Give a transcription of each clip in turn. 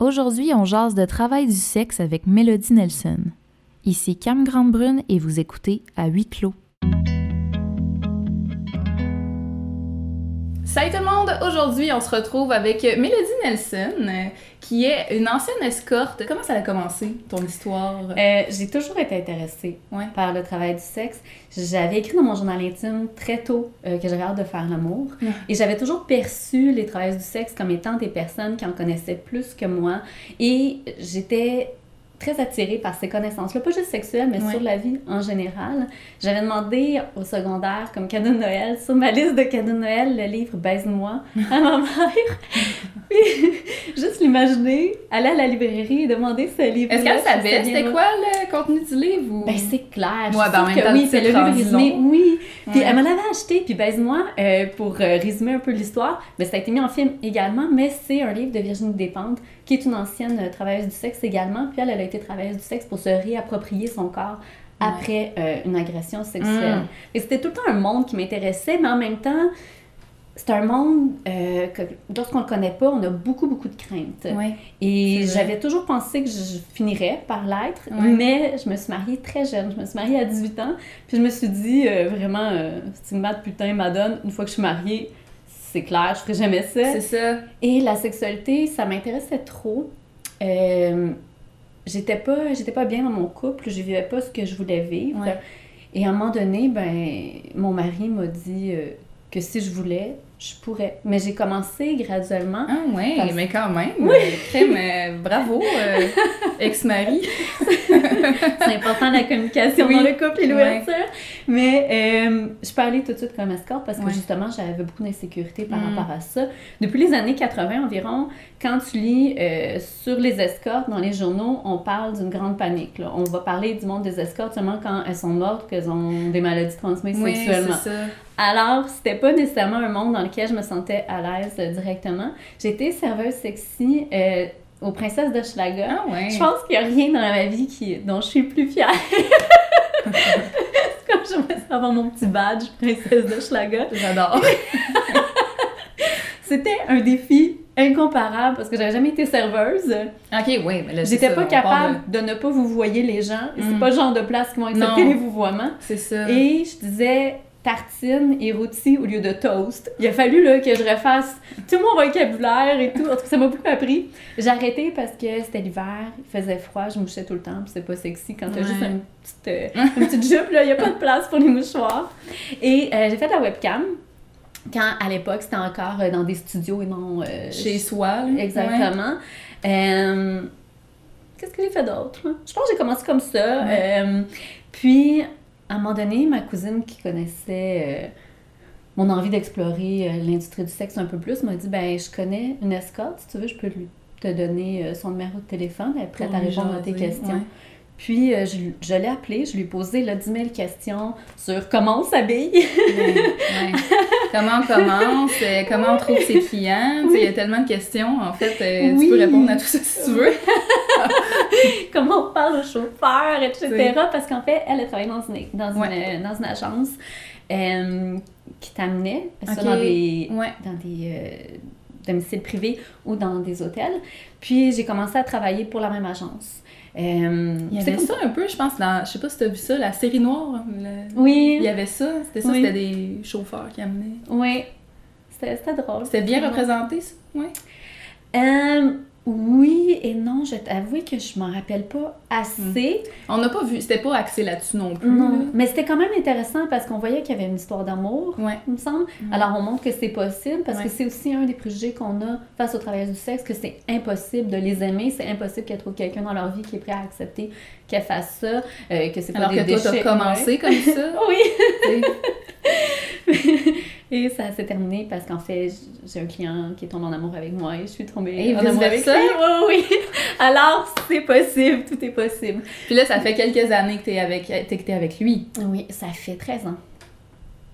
Aujourd'hui, on jase de travail du sexe avec Mélodie Nelson. Ici Cam Grande-Brune et vous écoutez à huis clos. Aujourd'hui, on se retrouve avec Mélodie Nelson, euh, qui est une ancienne escorte. Comment ça a commencé, ton histoire? Euh, j'ai toujours été intéressée Ouais. par le travail du sexe. J'avais écrit dans mon journal intime très tôt euh, que j'avais hâte de faire l'amour. Ouais. Et j'avais toujours perçu les travailleurs du sexe comme étant des personnes qui en connaissaient plus que moi. Et j'étais très attirée par ces connaissances-là, pas juste sexuelles, mais Ouais. sur la vie en général. J'avais demandé au secondaire, comme cadeau de Noël, sur ma liste de cadeaux de Noël, le livre Baise-moi à ma mère. Puis, juste l'imaginer, aller à la librairie et demander ce livre. Est-ce qu'elle savait? c'était quoi le contenu du livre? Ou... Ben, c'est clair. Je Ouais, ben, en même que temps, oui, c'est le livre résumé. Oui. Puis Ouais. elle me l'avait acheté, puis baise-moi, euh, pour euh, résumer un peu l'histoire. Mais ça a été mis en film également, mais c'est un livre de Virginie Despentes, qui est une ancienne euh, travailleuse du sexe également. Puis elle, elle a été travailleuse du sexe pour se réapproprier son corps après euh, une agression sexuelle. Mm. Et c'était tout le temps un monde qui m'intéressait, mais en même temps, c'est un monde euh, que lorsqu'on le connaît pas, on a beaucoup, beaucoup de craintes. Ouais. Et j'avais toujours pensé que je finirais par l'être, mais je me suis mariée très jeune. Je me suis mariée à 18 ans. Puis je me suis dit, euh, vraiment, euh, stigmate, putain, madone, une fois que je suis mariée, c'est clair, je ferai jamais ça. C'est ça. Et la sexualité, ça m'intéressait trop. Euh, j'étais pas, j'étais pas bien dans mon couple, je vivais pas ce que je voulais vivre. Ouais. Et à un moment donné, ben, mon mari m'a dit euh, que si je voulais, je pourrais. Mais j'ai commencé graduellement. Ah Parce- mais quand même. Oui. Euh, bravo, euh, ex-mari. C'est important la communication Oui. dans le couple et l'ouverture. Mais euh, je peux aller tout de suite comme escorte parce que Ouais. justement, j'avais beaucoup d'insécurité par Mm. rapport à ça. Depuis les années 80 environ, quand tu lis euh, sur les escortes dans les journaux, on parle d'une grande panique. là. On va parler du monde des escortes seulement quand elles sont mortes, qu'elles ont des maladies transmises Oui, c'est sexuellement. ça. Alors, c'était pas nécessairement un monde dans lequel je me sentais à l'aise euh, directement. J'étais serveuse sexy euh, aux Princesses de Schlager. Ah ouais. Je pense qu'il n'y a rien dans ma vie qui, dont je suis plus fière. C'est comme j'aimerais avoir mon petit badge princesse de Schlager. J'adore. C'était un défi incomparable parce que j'avais jamais été serveuse. ok, oui, mais c'est J'étais pas capable de... ne pas vous voyer les gens. Et C'est Mm. pas le genre de place qui vont accepter Non. les vouvoiements. C'est ça. Et je disais tartine et rôti au lieu de toast. Il a fallu là, que je refasse tout mon vocabulaire et tout. En tout cas, ça m'a beaucoup appris. J'ai arrêté parce que c'était l'hiver, il faisait froid, je mouchais tout le temps, puis c'est pas sexy quand t'as Ouais. juste une petite, euh, une petite jupe, là, il n'y a pas de place pour les mouchoirs. Et euh, j'ai fait la webcam quand à l'époque c'était encore euh, dans des studios et non euh, Chez soi. là. Exactement. Qu'est-ce que j'ai fait d'autre? Je pense que j'ai commencé comme ça. Ouais. Puis, à un moment donné, ma cousine qui connaissait euh, mon envie d'explorer euh, l'industrie du sexe un peu plus m'a dit ben je connais une escorte, si tu veux, je peux lui te donner euh, son numéro de téléphone, elle est prête à répondre à tes questions. ouais. Puis, euh, je, je l'ai appelé, je lui ai posé là, 10 000 questions sur comment on s'habille. Ouais, ouais. Comment on commence, euh, comment on trouve ses clients. Il y a tellement de questions. En fait, euh, Oui. tu peux répondre à tout ça si tu veux. comment on parle au chauffeur, etc. Oui. Parce qu'en fait, elle a travaillé dans une, dans une, Ouais. dans une agence euh, qui t'amenait ça, Ok. dans des, Ouais. dans des euh, domiciles privés ou dans des hôtels. Puis j'ai commencé à travailler pour la même agence. Euh, c'est comme- ça un peu, je pense, dans. Je sais pas si t'as vu ça, la série noire. le- Oui, Il y avait ça. C'était ça, Oui. c'était des chauffeurs qui amenaient. oui. C'était drôle. C'était bien représenté, ça? Ouais. Euh, oui et non, je t'avoue que je m'en rappelle pas assez. On n'a pas vu, c'était pas axé là-dessus non plus. Non, là. mais c'était quand même intéressant parce qu'on voyait qu'il y avait une histoire d'amour. Ouais. il me semble. Alors, on montre que c'est possible parce Ouais. que c'est aussi un des préjugés qu'on a face aux travailleurs du sexe, que c'est impossible de les aimer, c'est impossible qu'elles trouvent quelqu'un dans leur vie qui est prêt à accepter qu'elles fassent ça, euh, que c'est pas Alors des que toi, t'as déchets commencé comme ça. Oui! Et ça s'est terminé parce qu'en fait, j'ai un client qui est tombé en amour avec moi et je suis tombée Et en amour avec lui. vice-versa? Oui, oui! Alors, c'est possible, tout est possible. Puis là, ça fait quelques années que t'es avec, t'es- que t'es avec lui. Oui, ça fait 13 ans.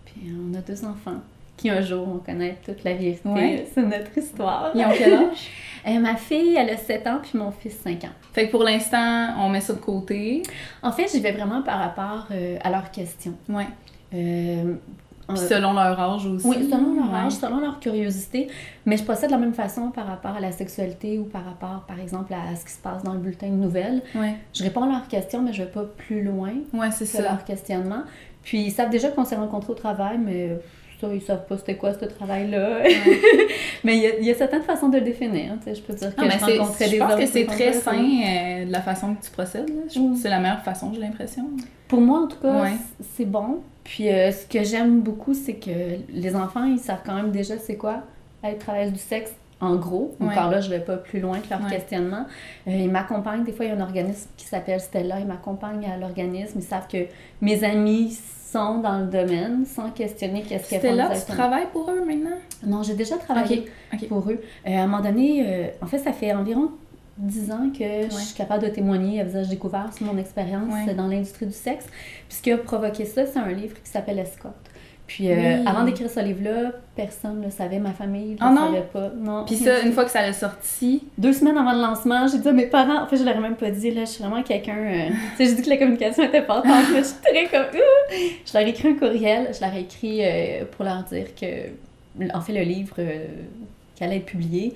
Puis on a deux enfants qui un jour vont connaître toute la vérité Ouais. sur notre histoire. Ils ont quel âge? Euh, ma fille, elle a 7 ans, puis mon fils 5 ans. Fait que pour l'instant, on met ça de côté. En fait, j'y vais vraiment par rapport euh, à leurs questions. Ouais. Euh, Puis selon leur âge aussi. Oui, selon leur Ouais. âge, selon leur curiosité. Mais je procède de la même façon par rapport à la sexualité ou par rapport, par exemple, à ce qui se passe dans le bulletin de nouvelles. Ouais, Je réponds à leurs questions, mais je vais pas plus loin ouais c'est que ça. leur questionnement. Puis ils savent déjà qu'on s'est rencontrés au travail, mais ça, ils savent pas c'était quoi ce travail-là. mais il y, a, il y a certaines façons de le définir. Je peux dire que je je pense que c'est très sain euh, de la façon que tu procèdes. Mm. C'est la meilleure façon, j'ai l'impression. Pour moi, en tout cas, Ouais. c'est bon. Puis euh, ce que j'aime beaucoup, c'est que les enfants, ils savent quand même déjà c'est quoi être travailleuse du sexe. En gros, Ouais. encore là, je vais pas plus loin que leur Ouais. questionnement. Euh, ils m'accompagnent. Des fois, il y a un organisme qui s'appelle Stella. Ils m'accompagnent à l'organisme. Ils savent que mes amis sont dans le domaine sans questionner qu'est-ce qu'elles font là, tu travailles pour eux maintenant? Non, j'ai déjà travaillé pour eux. Euh, à un moment donné, euh, en fait, ça fait environ 10 ans que je suis capable de témoigner à visage découvert sur mon expérience Ouais. dans l'industrie du sexe. Puis ce qui a provoqué ça, c'est un livre qui s'appelle Escorte. Puis euh, Oui. avant d'écrire ce livre-là, personne ne le savait, ma famille ne Ah le non? savait pas. Non. Puis ça, une fois que ça l'a sorti, Deux semaines avant le lancement, j'ai dit à mes parents, en fait, je leur ai même pas dit, là, je suis vraiment quelqu'un. euh, tu sais, j'ai dit que la communication était importante, mais je suis très comme. Je leur ai écrit un courriel, je leur ai écrit euh, pour leur dire que, en fait, le livre qui allait être publié,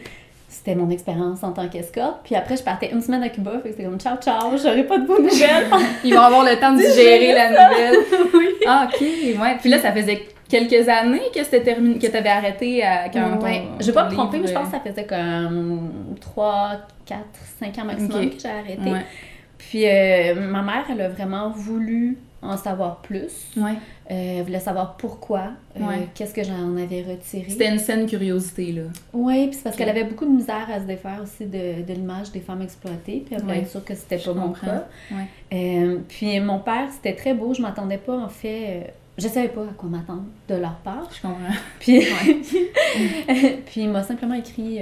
c'était mon expérience en tant qu'escorte. Puis après, je partais une semaine à Cuba, fait que c'était comme ciao, ciao, j'aurais pas de vos nouvelles. ils vont avoir le temps de Digérer la nouvelle. oui. Ah, ok, ouais. Puis là, ça faisait quelques années que c'était terminé, que t'avais arrêté à quand ton- Ouais. Je vais pas me tromper, mais je pense que ça faisait comme 3, 4, 5 ans maximum que j'ai arrêté. Ouais. Puis euh, ma mère, elle a vraiment voulu en savoir plus. Ouais. Euh, elle voulait savoir pourquoi, euh, Ouais. qu'est-ce que j'en avais retiré. C'était une saine curiosité, là. Oui, puis c'est parce qu'elle avait beaucoup de misère à se défaire aussi de, de l'image des femmes exploitées, puis elle voulait Ouais. être sûre que c'était pas mon cas. Euh, puis mon père, c'était très beau, je m'attendais pas en fait, je savais pas à quoi m'attendre de leur part. Je comprends. Puis, puis il m'a simplement écrit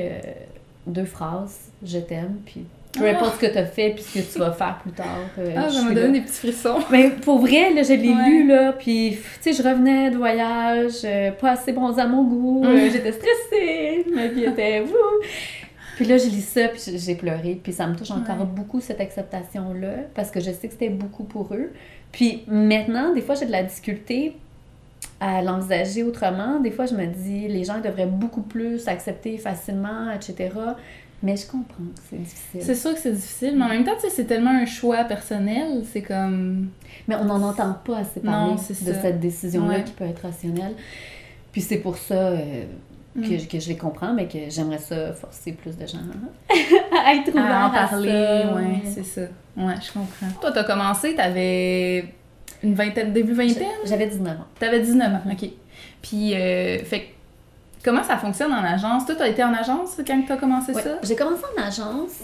deux phrases, je t'aime, puis peu Ah! importe ce que tu as fait, puis ce que tu vas faire plus tard. euh, Ah, ça m'a donné là. des petits frissons. Mais pour vrai, là, je l'ai Ouais. lu, là, puis, tu sais, je revenais de voyage, euh, pas assez bronzée à mon goût, euh, j'étais stressée, ma vie était wouh! Puis là, j'ai lu ça, puis j'ai- j'ai pleuré, puis ça me touche encore Ouais. beaucoup, cette acceptation-là, parce que je sais que c'était beaucoup pour eux. Puis maintenant, des fois, j'ai de la difficulté à l'envisager autrement. Des fois, je me dis, les gens devraient beaucoup plus accepter facilement, etc. Mais je comprends que c'est difficile. C'est sûr que c'est difficile, mais en même temps, tu sais, c'est tellement un choix personnel. C'est comme. Mais on n'en entend pas assez parler Non, de ça. cette décision-là Ouais. qui peut être rationnelle. Puis c'est pour ça euh, que, Mm. je- que je les comprends, mais que j'aimerais ça forcer plus de gens à être ouverts à en à parler, ça. ouais, c'est ça. Ouais, je comprends. Toi, t'as commencé, t'avais une vingtaine, début vingtaine? J'avais 19 ans. T'avais 19 ans, ok. Puis, euh, fait comment ça fonctionne en agence? Toi, t'as été en agence quand t'as commencé Ouais. ça? J'ai commencé en agence.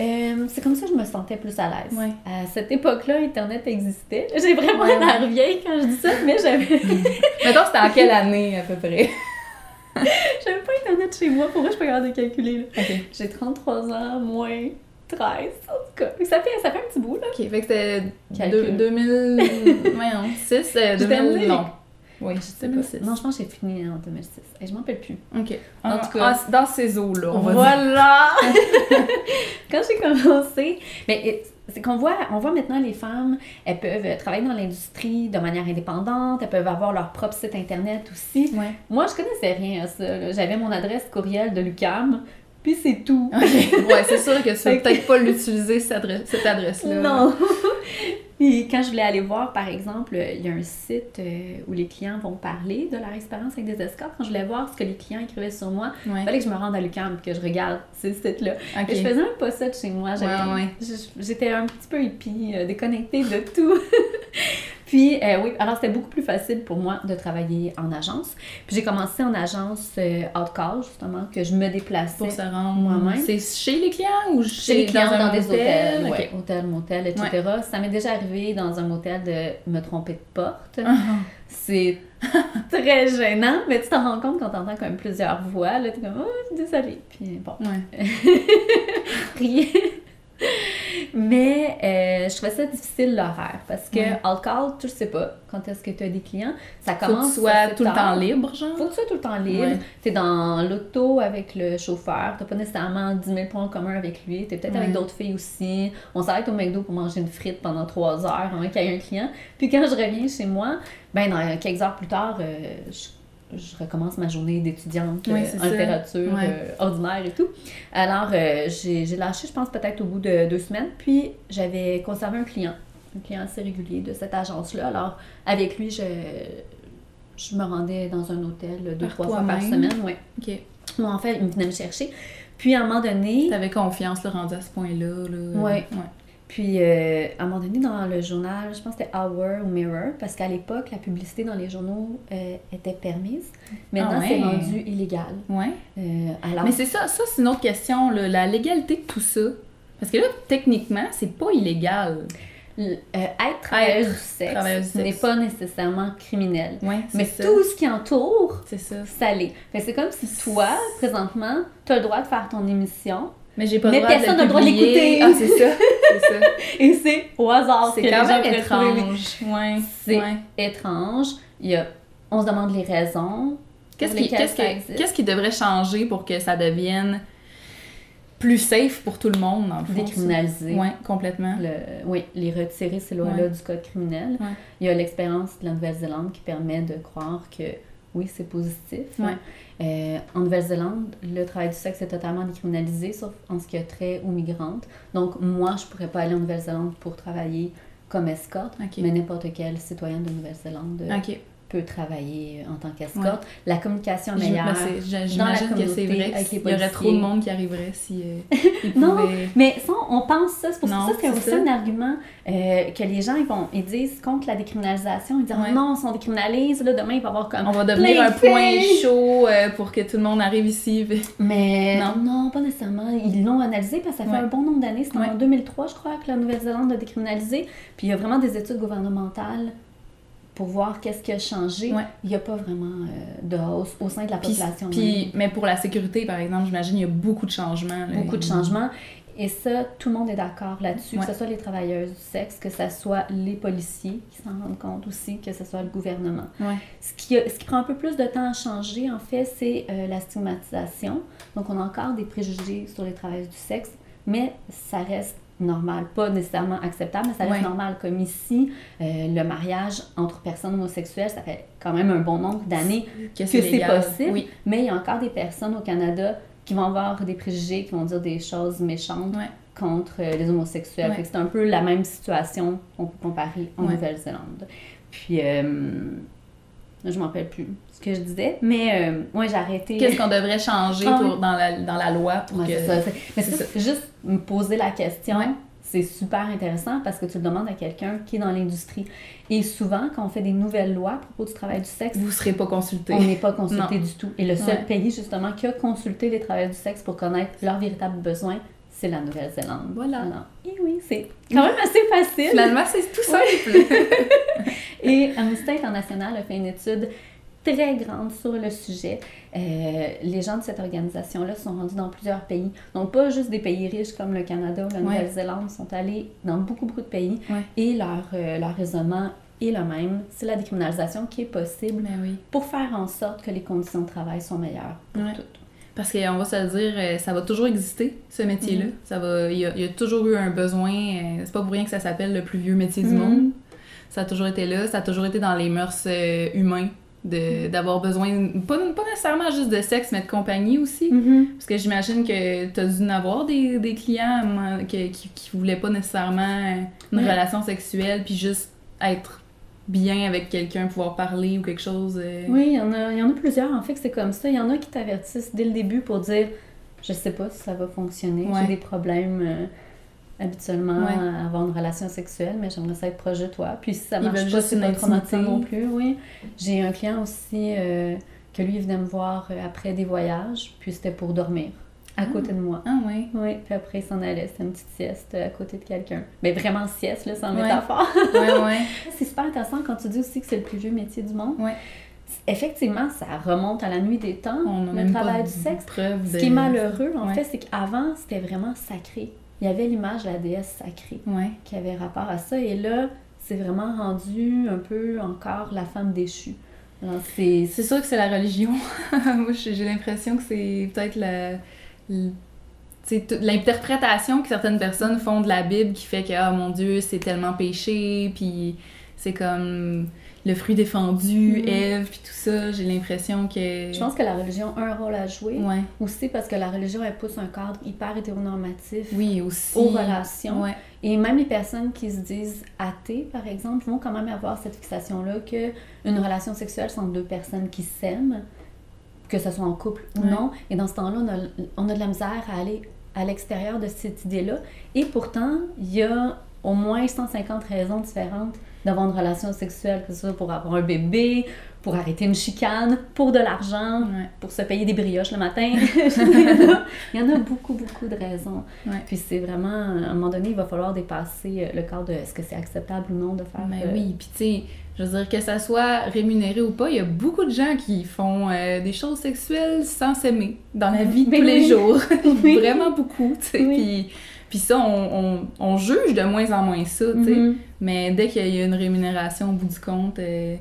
Euh, c'est comme ça que je me sentais plus à l'aise. Ouais. À cette époque-là, Internet existait. J'ai vraiment Ouais, l'air vieille quand je dis ça, mais j'avais Mettons, c'était en quelle année, à peu près? j'avais pas Internet chez moi. Pour moi, je suis pas capable de calculer. là. Ok. J'ai 33 ans, moins 13, en tout cas. Ça fait, ça fait un petit bout, là. Ok, fait que c'était Calcul. deux- 2006, euh, J'étais 2000, née. non. Oui, c'était pas 6. Non, je pense que j'ai fini en 2006. Et je m'en rappelle plus. Ok. En En tout cas. cas, dans ces eaux-là, on va dire. Voilà! Quand j'ai commencé, mais euh, c'est qu'on voit, on voit maintenant les femmes, elles peuvent travailler dans l'industrie de manière indépendante, elles peuvent avoir leur propre site internet aussi. Ouais. Moi, je connaissais rien à ça. J'avais mon adresse courriel de l'UCAM, puis c'est tout. Ok. Ouais, c'est sûr que tu vas peut-être pas l'utiliser, cette adresse-là. Non! Puis quand je voulais aller voir, par exemple, il y a un site euh, où les clients vont parler de leur expérience avec des escortes. Quand je voulais voir ce que les clients écrivaient sur moi, Ouais. il fallait que je me rende à l'UQAM et que je regarde ces sites-là. Ok. Et je faisais même pas ça de chez moi. Ouais, ouais. J'étais un petit peu hippie, euh, déconnectée de tout. Puis, euh, oui, alors c'était beaucoup plus facile pour moi de travailler en agence. Puis j'ai commencé en agence euh, out-call, justement, que je me déplaçais Pour se rendre Moi-même. C'est chez les clients ou chez les clients dans, des hôtels, Ok. ouais, hôtel, motel, etc. Ça m'est déjà arrivé dans un motel de me tromper de porte. Ah. C'est très gênant, mais tu t'en rends compte quand t'entends comme plusieurs voix, là, t'es comme « Oh, désolée », puis bon, Ouais. Mais euh, je trouvais ça difficile l'horaire parce que Ouais. on-call, tu le sais pas quand est-ce que tu as des clients. Ça Faut que commence tu sois tout le temps libre, genre. Faut que tu sois tout le temps libre. Ouais. Tu es dans l'auto avec le chauffeur. Tu pas nécessairement 10 000 points en commun avec lui. Tu es peut-être avec d'autres filles aussi. On s'arrête au McDo pour manger une frite pendant 3 heures avant qu'il y ait un client. Puis quand je reviens chez moi, ben dans quelques heures plus tard, euh, je, je recommence ma journée d'étudiante Ouais, euh, en littérature Ouais. euh, ordinaire et tout. Alors, euh, j'ai lâché, je pense, peut-être au bout de deux semaines. Puis, j'avais conservé un client, un client assez régulier de cette agence-là. Alors, avec lui, je, je me rendais dans un hôtel deux, Par trois fois par semaine. Ouais. Ok. Ou en fait, il venait me chercher. Puis, à un moment donné, T'avais confiance, là, rendu à ce point-là. Là. Ouais. Puis euh, à un moment donné, dans le journal, je pense que c'était Hour ou Mirror, parce qu'à l'époque, la publicité dans les journaux euh, était permise. Maintenant, Ah ouais. c'est rendu illégal. Ouais. Euh, alors, Mais c'est ça, ça c'est une autre question, là, la légalité de tout ça. Parce que là, techniquement, c'est pas illégal. l- euh, être travailleuse Être du sexe n'est pas nécessairement criminel. Ouais, Mais ça. tout ce qui entoure, C'est ça. ça l'est. C'est comme si toi, présentement, tu as le droit de faire ton émission Mais j'ai pas le droit personne de n'a le droit de l'écouter. Ah, c'est ça. C'est ça. et c'est au hasard C'est quand même étrange. Ouais. C'est ouais. étrange. Il y a... On se demande les raisons. Qu'est-ce qui, qu'est-ce, qui, existe. qu'est-ce qui devrait changer pour que ça devienne plus safe pour tout le monde, fond? Décriminaliser. Ouais, complètement. Le- oui, les retirer ces lois-là Ouais. du code criminel. Ouais. Il y a l'expérience de la Nouvelle-Zélande qui permet de croire que oui, c'est positif. Ouais. Euh, en Nouvelle-Zélande, le travail du sexe est totalement décriminalisé, sauf en ce qui a trait aux migrantes. Donc, moi, je pourrais pas aller en Nouvelle-Zélande pour travailler comme escorte, mais n'importe quel citoyen de Nouvelle-Zélande euh. Peut travailler en tant qu'escorte. La communication Je- meilleure. J'imagine que c'est vrai qu'il y aurait trop de monde qui arriverait si euh, Non, pouvaient- Mais ça, on pense ça. C'est pour Non, ça que c'est aussi ça. un argument euh, que les gens ils vont, ils disent contre la décriminalisation. Ils disent Ouais. Non, si on décriminalise, là, demain, il va y avoir comme. On va devenir un point chaud euh, pour que tout le monde arrive ici. Mais Non. non, pas nécessairement. Ils l'ont analysé parce que ça fait Ouais. un bon nombre d'années. C'était en 2003, je crois, que la Nouvelle-Zélande a décriminalisé. Puis il y a vraiment des études gouvernementales pour voir qu'est-ce qui a changé. Ouais. Il n'y a pas vraiment euh, de hausse au sein de la population. puis- mais pour la sécurité, par exemple, j'imagine il y a beaucoup de changements. là. beaucoup de changements. Et ça, tout le monde est d'accord là-dessus, Ouais. que ce soit les travailleuses du sexe, que ce soit les policiers qui s'en rendent compte aussi, que ce soit le gouvernement. Ouais. Ce qui, ce qui prend un peu plus de temps à changer, en fait, c'est euh, la stigmatisation. Donc, on a encore des préjugés sur les travailleuses du sexe, mais ça reste normal, pas nécessairement acceptable, mais ça reste Ouais. normal. Comme ici, euh, le mariage entre personnes homosexuelles, ça fait quand même un bon nombre d'années Que que c'est possible. Oui. Mais il y a encore des personnes au Canada qui vont avoir des préjugés, qui vont dire des choses méchantes Ouais. contre euh, les homosexuels. Ouais. C'est un peu la même situation qu'on peut comparer en. Nouvelle-Zélande. Puis, euh, je m'en rappelle plus ce que je disais, mais euh, ouais, j'ai arrêté. Qu'est-ce qu'on devrait changer Ah pour, oui. dans, la, dans la loi pour Ouais, que... ça. Mais c'est ça, juste me poser la question, Ouais. c'est super intéressant parce que tu le demandes à quelqu'un qui est dans l'industrie. Et souvent, quand on fait des nouvelles lois à propos du travail du sexe, Vous serez pas consulté. on n'est pas consulté du tout. Et le seul Ouais. pays, justement, qui a consulté les travailleurs du sexe pour connaître leurs véritables besoins, c'est la Nouvelle-Zélande. Voilà. Alors, et oui, c'est quand même assez facile. Finalement, c'est tout simple. Et Amnesty International a fait une étude très grande sur le sujet. Euh, les gens de cette organisation-là sont rendus dans plusieurs pays. Donc, pas juste des pays riches comme le Canada ou la Ouais. Nouvelle-Zélande, sont allés dans beaucoup, beaucoup de pays. Ouais. Et leur, euh, leur raisonnement est le même. C'est la décriminalisation qui est possible oui. pour faire en sorte que les conditions de travail sont meilleures pour Ouais. toutes. Parce qu'on va se le dire, euh, ça va toujours exister, ce métier-là. Mhm. Ça va, il y, a, il y a toujours eu un besoin. c'est pas pour rien que ça s'appelle le plus vieux métier du Mhm. monde. Ça a toujours été là. Ça a toujours été dans les mœurs euh, humains Mhm. d'avoir besoin, pas, pas nécessairement juste de sexe, mais de compagnie aussi. Mhm. Parce que j'imagine que tu as dû en avoir des, des clients moi, que- qui, qui voulaient pas nécessairement une Ouais. relation sexuelle, puis juste être bien avec quelqu'un, pouvoir parler ou quelque chose. euh, Oui, il y, en a, y en a plusieurs, en fait, que c'est comme ça. Il y en a qui t'avertissent dès le début pour dire Je sais pas si ça va fonctionner, Ouais. j'ai des problèmes euh, habituellement Ouais. avoir une relation sexuelle, mais j'aimerais ça être proche de toi. Puis si ça marche pas, c'est pas traumatisant non plus. Oui. J'ai un client aussi euh, que lui, il venait me voir euh, après des voyages, puis c'était pour dormir à Ah. côté de moi. Ah. Oui, puis après, il s'en allait. C'était une petite sieste euh, à côté de quelqu'un. Mais vraiment sieste, là, sans Ouais. métaphore. Ouais, ouais. C'est super intéressant quand tu dis aussi que c'est le plus vieux métier du monde. Ouais. Effectivement, ça remonte à la nuit des temps, On le travail du sexe. preuve Ce qui est malheureux, en Ouais. fait, c'est qu'avant, c'était vraiment sacré. Il y avait l'image de la déesse sacrée Ouais. qui avait rapport à ça. Et là, c'est vraiment rendu un peu encore la femme déchue. C'est... Sûr que c'est la religion. Moi, j'ai l'impression que c'est peut-être la. l'interprétation que certaines personnes font de la Bible qui fait que, ah mon Dieu, c'est tellement péché, puis c'est comme le fruit défendu, Mhm. Ève, puis tout ça. J'ai l'impression que. Je pense que la religion a un rôle à jouer. Ouais. Aussi parce que la religion, elle pousse un cadre hyper hétéronormatif Oui, aussi. aux relations. Ouais. Et même les personnes qui se disent athées, par exemple, vont quand même avoir cette fixation-là que une relation sexuelle sont deux personnes qui s'aiment, que ce soit en couple ou Ouais. non. Et dans ce temps-là, on a, on a de la misère à aller à l'extérieur de cette idée-là. Et pourtant, il y a au moins 150 raisons différentes d'avoir une relation sexuelle, que ce soit pour avoir un bébé, pour arrêter une chicane, pour de l'argent, Ouais. pour se payer des brioches le matin. il y en a beaucoup, beaucoup de raisons. Ouais. Puis c'est vraiment, à un moment donné, il va falloir dépasser euh, le cadre de est-ce que c'est acceptable ou non de faire. Mais euh, oui, puis tu sais, je veux dire que ça soit rémunéré ou pas, il y a beaucoup de gens qui font euh, des choses sexuelles sans s'aimer dans la vie de Mais tous les jours. Oui. Vraiment beaucoup, tu sais. Oui. Puis, puis ça, on, on, on juge de moins en moins ça, tu sais. mhm. Mais dès qu'il y a une rémunération au bout du compte, euh,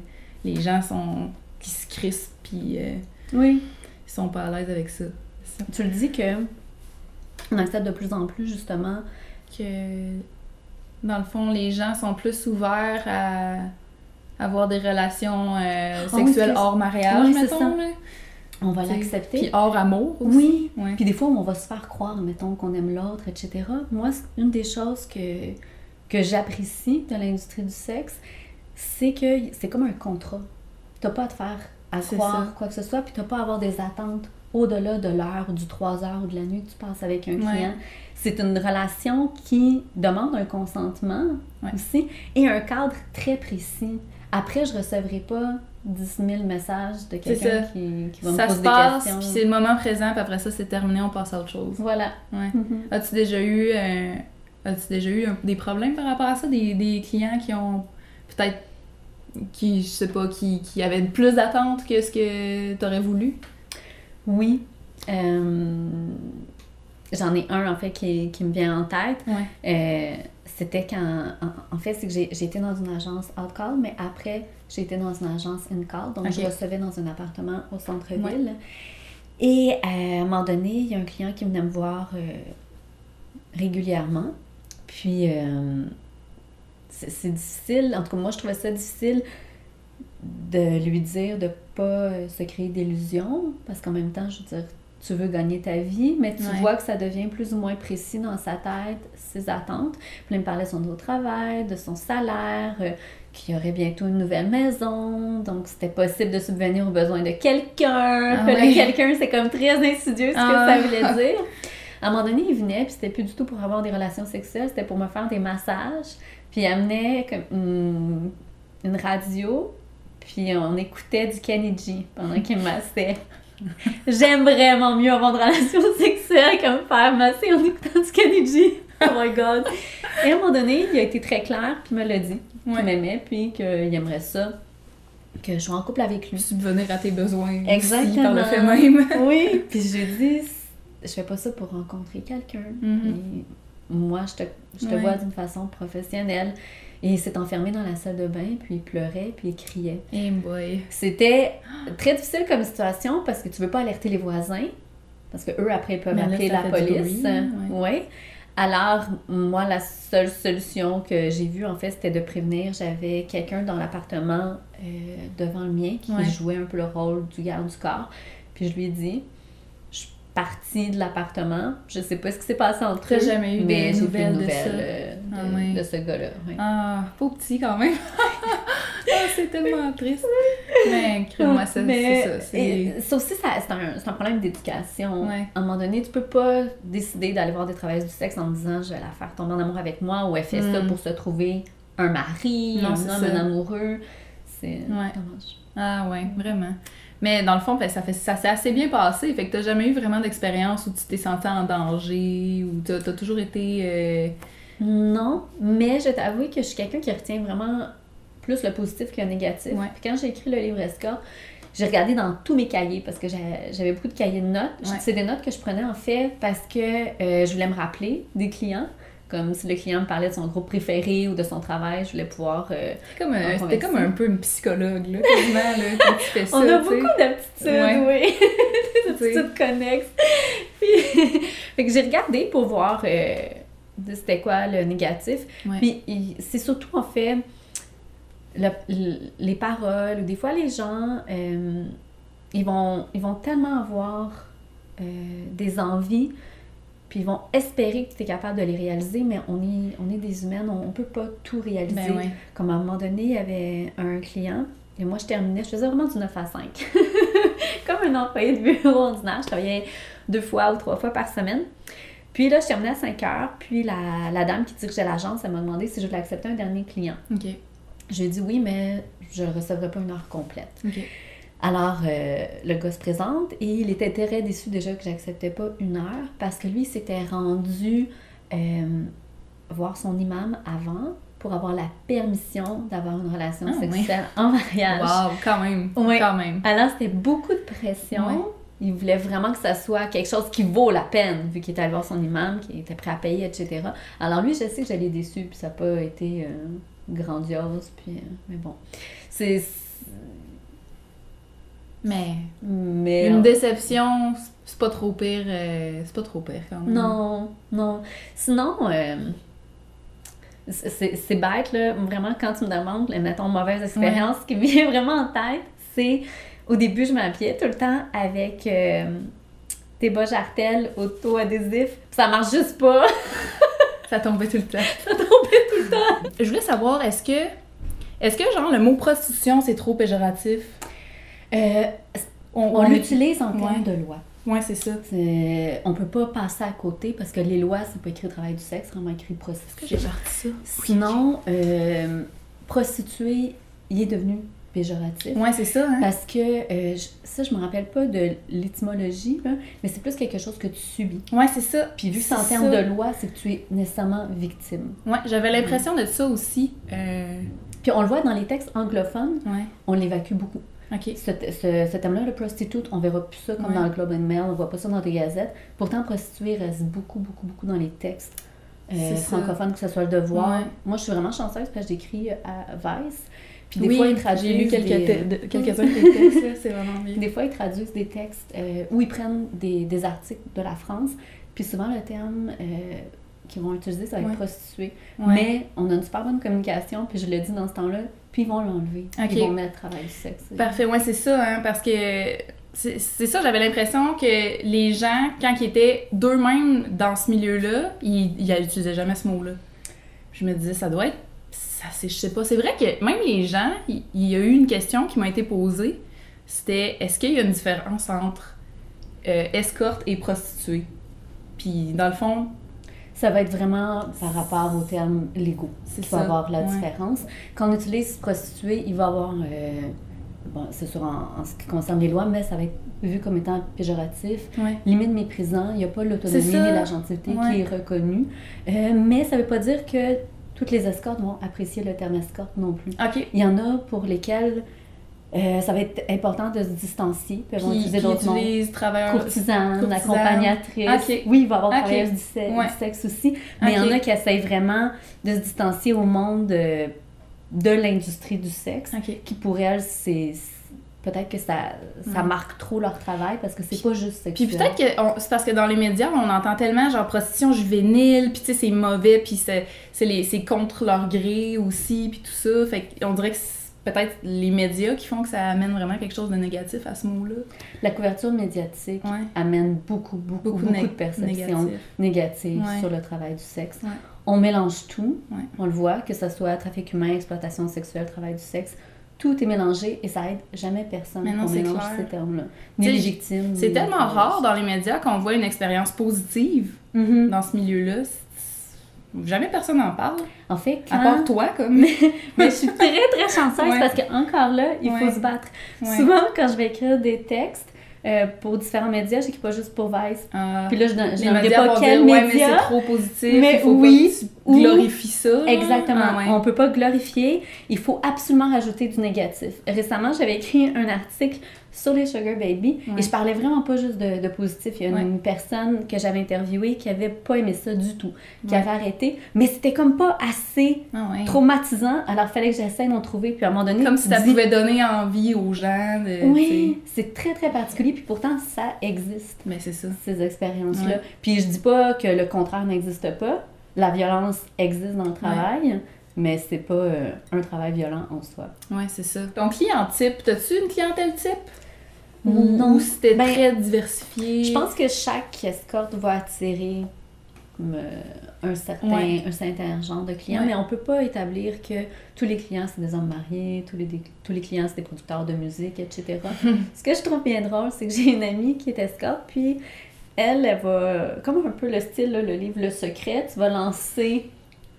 les gens sont qui se crispent, puis euh, Oui. ils sont pas à l'aise avec ça. Tu le dis que on accepte de plus en plus, justement. Que, dans le fond, les gens sont plus ouverts à avoir des relations euh, Ah sexuelles hors mariage, Oui, mettons, ça. On va l'accepter. Puis hors amour aussi. Oui. Ouais. Puis des fois, on va se faire croire, mettons, qu'on aime l'autre, etc. Moi, une des choses que, que j'apprécie de l'industrie du sexe, c'est que c'est comme un contrat. T'as pas à te faire à C'est croire ça. quoi que ce soit, puis t'as pas à avoir des attentes au-delà de l'heure, du 3 heures ou de la nuit que tu passes avec un Ouais. client. C'est une relation qui demande un consentement Ouais. aussi et un cadre très précis. Après, je recevrai pas 10 000 messages de quelqu'un ça. qui, qui va me Ça poser se des passe, questions. puis c'est le moment présent, puis après ça, c'est terminé, on passe à autre chose. Voilà. Ouais. Mhm. As-tu déjà eu, euh, as-tu déjà eu un- des problèmes par rapport à ça? Des, des clients qui ont peut-être, qui, je sais pas, qui, qui avaient plus d'attentes que ce que t'aurais voulu? Oui. Euh, J'en ai un, en fait, qui, qui me vient en tête. Ouais. Euh, C'était quand... En, en fait, c'est que j'ai été dans une agence out-call, mais après, j'ai été dans une agence in-call. Donc, je recevais dans un appartement au centre-ville. Et euh, à un moment donné, il y a un client qui venait me voir régulièrement. Puis, euh, c'est difficile. En tout cas, moi, je trouvais ça difficile de lui dire de pas euh, se créer d'illusions. Parce qu'en même temps, je veux dire, tu veux gagner ta vie, mais tu Ouais. vois que ça devient plus ou moins précis dans sa tête, ses attentes. Puis là, il me parlait de son nouveau travail, de son salaire, euh, qu'il y aurait bientôt une nouvelle maison, donc c'était possible de subvenir aux besoins de quelqu'un. Ah ouais. quelqu'un, c'est comme très insidieux ce Ah. que ça voulait dire. À un moment donné, il venait, puis c'était plus du tout pour avoir des relations sexuelles, c'était pour me faire des massages. Puis il amenait comme une, une radio, puis on écoutait du Kenny G pendant qu'il me massait. J'aime vraiment mieux avoir de relations sexuelles que me faire masser en écoutant du Kenny G. Oh my god. Et à un moment donné, il a été très clair, puis il me l'a dit, qu'il Ouais. m'aimait, puis qu'il aimerait ça, que je sois en couple avec lui. Subvenir à tes besoins aussi, Exactement. par le fait même. Oui, puis je lui ai dit, je fais pas ça pour rencontrer quelqu'un. Mhm. Moi, je te, je te Ouais. vois d'une façon professionnelle. Et il s'est enfermé dans la salle de bain, puis il pleurait, puis il criait. Hey boy. C'était très difficile comme situation parce que tu veux pas alerter les voisins, parce que eux après ils peuvent là, appeler la police. ouais. ouais. Alors, moi, la seule solution que j'ai vue, en fait, c'était de prévenir. J'avais quelqu'un dans l'appartement euh, devant le mien qui Ouais. jouait un peu le rôle du garde du corps. Puis je lui ai dit, partie de l'appartement. Je sais pas ce qui s'est passé entre eux. jamais eu mais des nouvelles plus de ça? euh, de, Ah de ce gars-là. ouais. Ah, pauvre petit quand même. ah, c'est tellement triste. Mais crée-moi ça, c'est ça. et ça aussi, c'est un, un problème d'éducation. Ouais. À un moment donné, tu peux pas décider d'aller voir des travailleuses du sexe en disant je vais la faire tomber en amour avec moi ou elle fait ça Mm. pour se trouver un mari, Non, un homme, ça. un amoureux. C'est Ouais. dommage. Ah ouais, vraiment. Mais dans le fond, ben, ça, fait, ça s'est assez bien passé. Fait que t'as jamais eu vraiment d'expérience où tu t'es senti en danger ou t'as as toujours été. euh, Non, mais je vais t'avouer que je suis quelqu'un qui retient vraiment plus le positif que le négatif. Ouais. Puis quand j'ai écrit le livre Escorte, j'ai regardé dans tous mes cahiers parce que j'avais beaucoup de cahiers de notes. Ouais. C'est des notes que je prenais en fait parce que euh, je voulais me rappeler des clients. Comme si le client me parlait de son groupe préféré ou de son travail, je voulais pouvoir. euh, comme En C'était conversation. comme un peu une psychologue, là, quasiment, là, quand tu fais ça. On a beaucoup d'aptitudes, Ouais. oui. des aptitudes connexes. Puis, fait que j'ai regardé pour voir euh, c'était quoi le négatif. Ouais. Puis c'est surtout en fait le- le- les paroles ou des fois les gens euh, ils vont ils vont tellement avoir euh, des envies puis ils vont espérer que tu es capable de les réaliser mais on est on est des humaines on, on peut pas tout réaliser Ben ouais. comme à un moment donné il y avait un client et moi je terminais je faisais vraiment du 9 à 5 comme un employé de bureau ordinaire je travaillais deux fois ou trois fois par semaine puis là, je terminais à 5 heures. Puis la, la dame qui dirigeait l'agence, elle m'a demandé si je voulais accepter un dernier client. Ok. Je lui ai dit oui, mais je ne recevrai pas une heure complète. Alors, euh, le gars se présente et il était très déçu déjà que j'acceptais pas une heure parce que lui, s'était rendu euh, voir son imam avant pour avoir la permission d'avoir une relation Ah, sexuelle en mariage. Wow, quand même. Ouais. Quand même. Alors, c'était beaucoup de pression. Il voulait vraiment que ça soit quelque chose qui vaut la peine, vu qu'il était allé voir son imam, qu'il était prêt à payer, etc. Alors lui, je sais que j'allais déçu, puis ça n'a pas été euh, grandiose, puis... mais bon. C'est... Mais Mais... une déception, c'est pas trop pire. euh, c'est pas trop pire quand même. Non, non. Sinon, euh, c'est bête, là. Vraiment, quand tu me demandes, mettons, mauvaise expérience, ce qui me vient vraiment en tête, c'est au début, je m'habillais tout le temps avec euh, des bas jartelles auto-adhésifs. Ça marche juste pas. Ça tombait tout le temps. ça tombait tout le temps. Je voulais savoir, est-ce que. Est-ce que, genre, le mot prostitution, c'est trop péjoratif? Euh, on l'utilise en termes de loi. Ouais, c'est ça. On peut pas passer à côté parce que les lois, c'est pas écrit travail du sexe, c'est vraiment écrit parti ça? Sinon, euh, prostituée, il est devenu péjoratif. Ouais, c'est ça, hein? Parce que, euh, je- ça, je me rappelle pas de l'étymologie, mais c'est plus quelque chose que tu subis. Ouais, c'est ça. Puis vu que c'est en termes de loi, c'est que tu es nécessairement victime. Ouais, j'avais l'impression de ça aussi. Euh... Puis on le voit dans les textes anglophones, Ouais. on l'évacue beaucoup. Ok. Ce, ce, ce thème-là, le prostitute, on verra plus ça comme Ouais. dans le Globe and Mail, on voit pas ça dans des gazettes. Pourtant, prostituée reste beaucoup, beaucoup, beaucoup dans les textes euh, francophones, que ce soit le devoir. Ouais. Moi, je suis vraiment chanceuse parce que j'écris à Vice. Puis des oui, fois, ils traduisent j'ai lu quelques des- te- tes textes, c'est vraiment bien. Des fois, ils traduisent des textes euh, où ils prennent des, des articles de la France, puis souvent le terme euh, qu'ils vont utiliser, ça va être Ouais. prostituée. Mais on a une super bonne communication, puis je le dis dans ce temps-là, puis ils vont l'enlever. Ok. Ils vont mettre travail du sexe. Parfait, ouais, c'est ça, hein, parce que c'est ça, j'avais l'impression que les gens, quand ils étaient d'eux-mêmes dans ce milieu-là, ils, ils utilisaient jamais ce mot-là. Je me disais, ça doit être. Ça, c'est- je sais pas. C'est vrai que même les gens, il il y, a eu une question qui m'a été posée c'était est-ce qu'il y a une différence entre euh, escorte et prostituée? Puis, dans le fond, Ça va être vraiment par rapport aux termes légaux qu'il ça. va avoir la Ouais. différence. Quand on utilise prostituée, il va y avoir, euh, bon, c'est sûr en, en ce qui concerne les lois, mais ça va être vu comme étant péjoratif, Ouais. limite méprisant, il n'y a pas l'autonomie ni la gentilité Ouais. qui est reconnue. Euh, mais ça ne veut pas dire que toutes les escortes vont apprécier le terme escorte non plus. Ok. Il y en a pour lesquels euh, ça va être important de se distancier, puis Qui, utiliser d'autres noms. utilise travailleur. Courtisane, courtisane. accompagnatrice. Oui, il va y avoir Ok. travailleuse du, se- Ouais. du sexe aussi. Mais il y en a qui essayent vraiment de se distancier au monde euh, de l'industrie du sexe, qui pour elles, c'est. Peut-être que ça, ça Ouais. marque trop leur travail parce que c'est pas juste Puis sexuel. peut-être que on- c'est parce que dans les médias, on entend tellement genre prostitution juvénile, puis tu sais, c'est mauvais, puis c'est contre leur gré aussi, puis tout ça. Fait qu'on dirait que peut-être les médias qui font que ça amène vraiment quelque chose de négatif à ce mot-là? La couverture médiatique Ouais. amène beaucoup, beaucoup, beaucoup, Beaucoup, de perceptions négatif. négatives Ouais. sur le travail du sexe. Ouais. On mélange tout. On le voit, que ce soit trafic humain, exploitation sexuelle, travail du sexe. Tout est mélangé et ça aide jamais personne Mais non, c'est clair. ces termes-là. Ni T'sais, les victimes. C'est tellement rare dans les médias qu'on voit une expérience positive Mhm. dans ce milieu-là. Jamais personne n'en parle, En fait, à quand... part toi, comme. Mais je suis très, très chanceuse Ouais. parce que encore là, il faut se battre. Ouais. Souvent, quand je vais écrire des textes, euh, pour différents médias, j'écris pas juste pour Vice. Ah. Puis là, je médias pas quel dire, ouais, mais média. c'est trop positif, Mais il faut oui, pas que tu ou- glorifies ça. Exactement. Ah, ouais. On peut pas glorifier. Il faut absolument rajouter du négatif. Récemment, j'avais écrit un article sur les Sugar Baby Ouais. et je parlais vraiment pas juste de, de positif. Il y a une Ouais. personne que j'avais interviewée qui avait pas aimé ça du tout, qui Ouais. avait arrêté, mais c'était comme pas assez Ah, traumatisant. Alors, il fallait que j'essaie d'en trouver. Puis à un moment donné, Comme si ça dis- pouvait donner envie aux gens de. Oui, c'est très très particulier. Puis pourtant, ça existe Mais c'est ça. ces expériences-là. Ouais. Puis je dis pas que le contraire n'existe pas. La violence existe dans le travail, mais c'est pas euh, un travail violent en soi. Ouais, c'est ça. Ton client type, t'as-tu une clientèle type? Ou, Non. ou c'était Ben, très diversifié? Je pense que chaque escorte va attirer euh, un, certain, Ouais. un certain genre de clients, Ouais. mais on peut pas établir que tous les clients, c'est des hommes mariés, tous les, tous les clients, c'est des producteurs de musique, etc. Ce que je trouve bien drôle, c'est que j'ai une amie qui est escorte, puis elle, elle va, comme un peu le style, là, le livre Le Secret, tu vas lancer...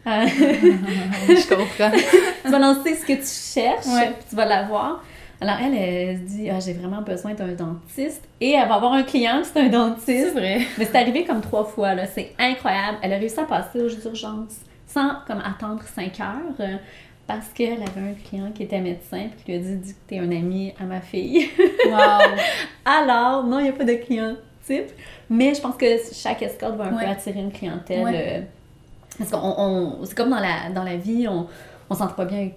euh, je comprends. tu vas lancer ce que tu cherches, Ouais. puis tu vas l'avoir. Alors elle, elle se dit, ah, j'ai vraiment besoin d'un dentiste. Et elle va avoir un client, c'est un C'est dentiste. vrai. Mais c'est arrivé comme trois fois, là. C'est incroyable. Elle a réussi à passer aux urgences sans comme attendre cinq heures. euh, parce qu'elle avait un client qui était médecin puis qui lui a dit, dis que t'es un ami à ma fille. Wow. Alors, non, il n'y a pas de client type. Mais je pense que chaque escorte va un Ouais. peu attirer une clientèle. Ouais. euh, parce qu'on on- c'est comme dans la, dans la vie, on on s'entend pas bien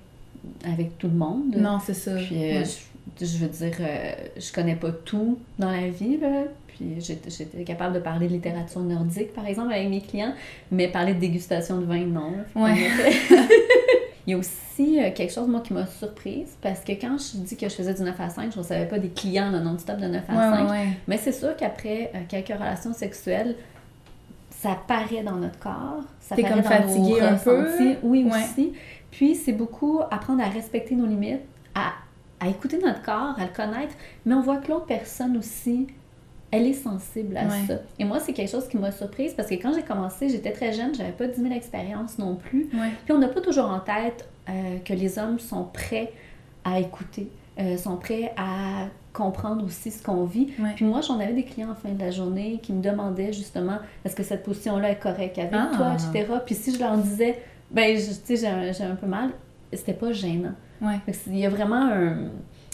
avec, tout le monde. non, c'est ça. Puis, euh, Ouais. je, je veux dire, euh, je connais pas tout dans la vie, là. Puis j'étais j'étais capable de parler de littérature nordique, par exemple, avec mes clients, mais parler de dégustation de vin, non. Ouais. Il y a aussi euh, quelque chose, moi, qui m'a surprise, parce que quand je dis que je faisais du 9 à 5, je ne recevais pas des clients non-stop de 9 à Ouais, 5. ouais, ouais. Mais c'est sûr qu'après euh, quelques relations sexuelles, ça paraît dans notre corps. Ça paraît comme dans fatigué nos un peu. ressentis. Oui, Ouais. aussi. Puis c'est beaucoup apprendre à respecter nos limites, à, à écouter notre corps, à le connaître. Mais on voit que l'autre personne aussi, elle est sensible à Ouais. ça. Et moi, c'est quelque chose qui m'a surprise parce que quand j'ai commencé, j'étais très jeune, j'avais pas 10 000 expériences non plus. Ouais. Puis on n'a pas toujours en tête euh, que les hommes sont prêts à écouter, euh, sont prêts à comprendre aussi ce qu'on vit. Ouais. Puis moi, j'en avais des clients en fin de la journée qui me demandaient justement est-ce que cette position-là est correcte avec Ah. toi, etc. Puis si je leur disais ben, je- tu sais, j'ai un, j'ai un peu mal, c'était pas gênant. Ouais. Il y a vraiment un.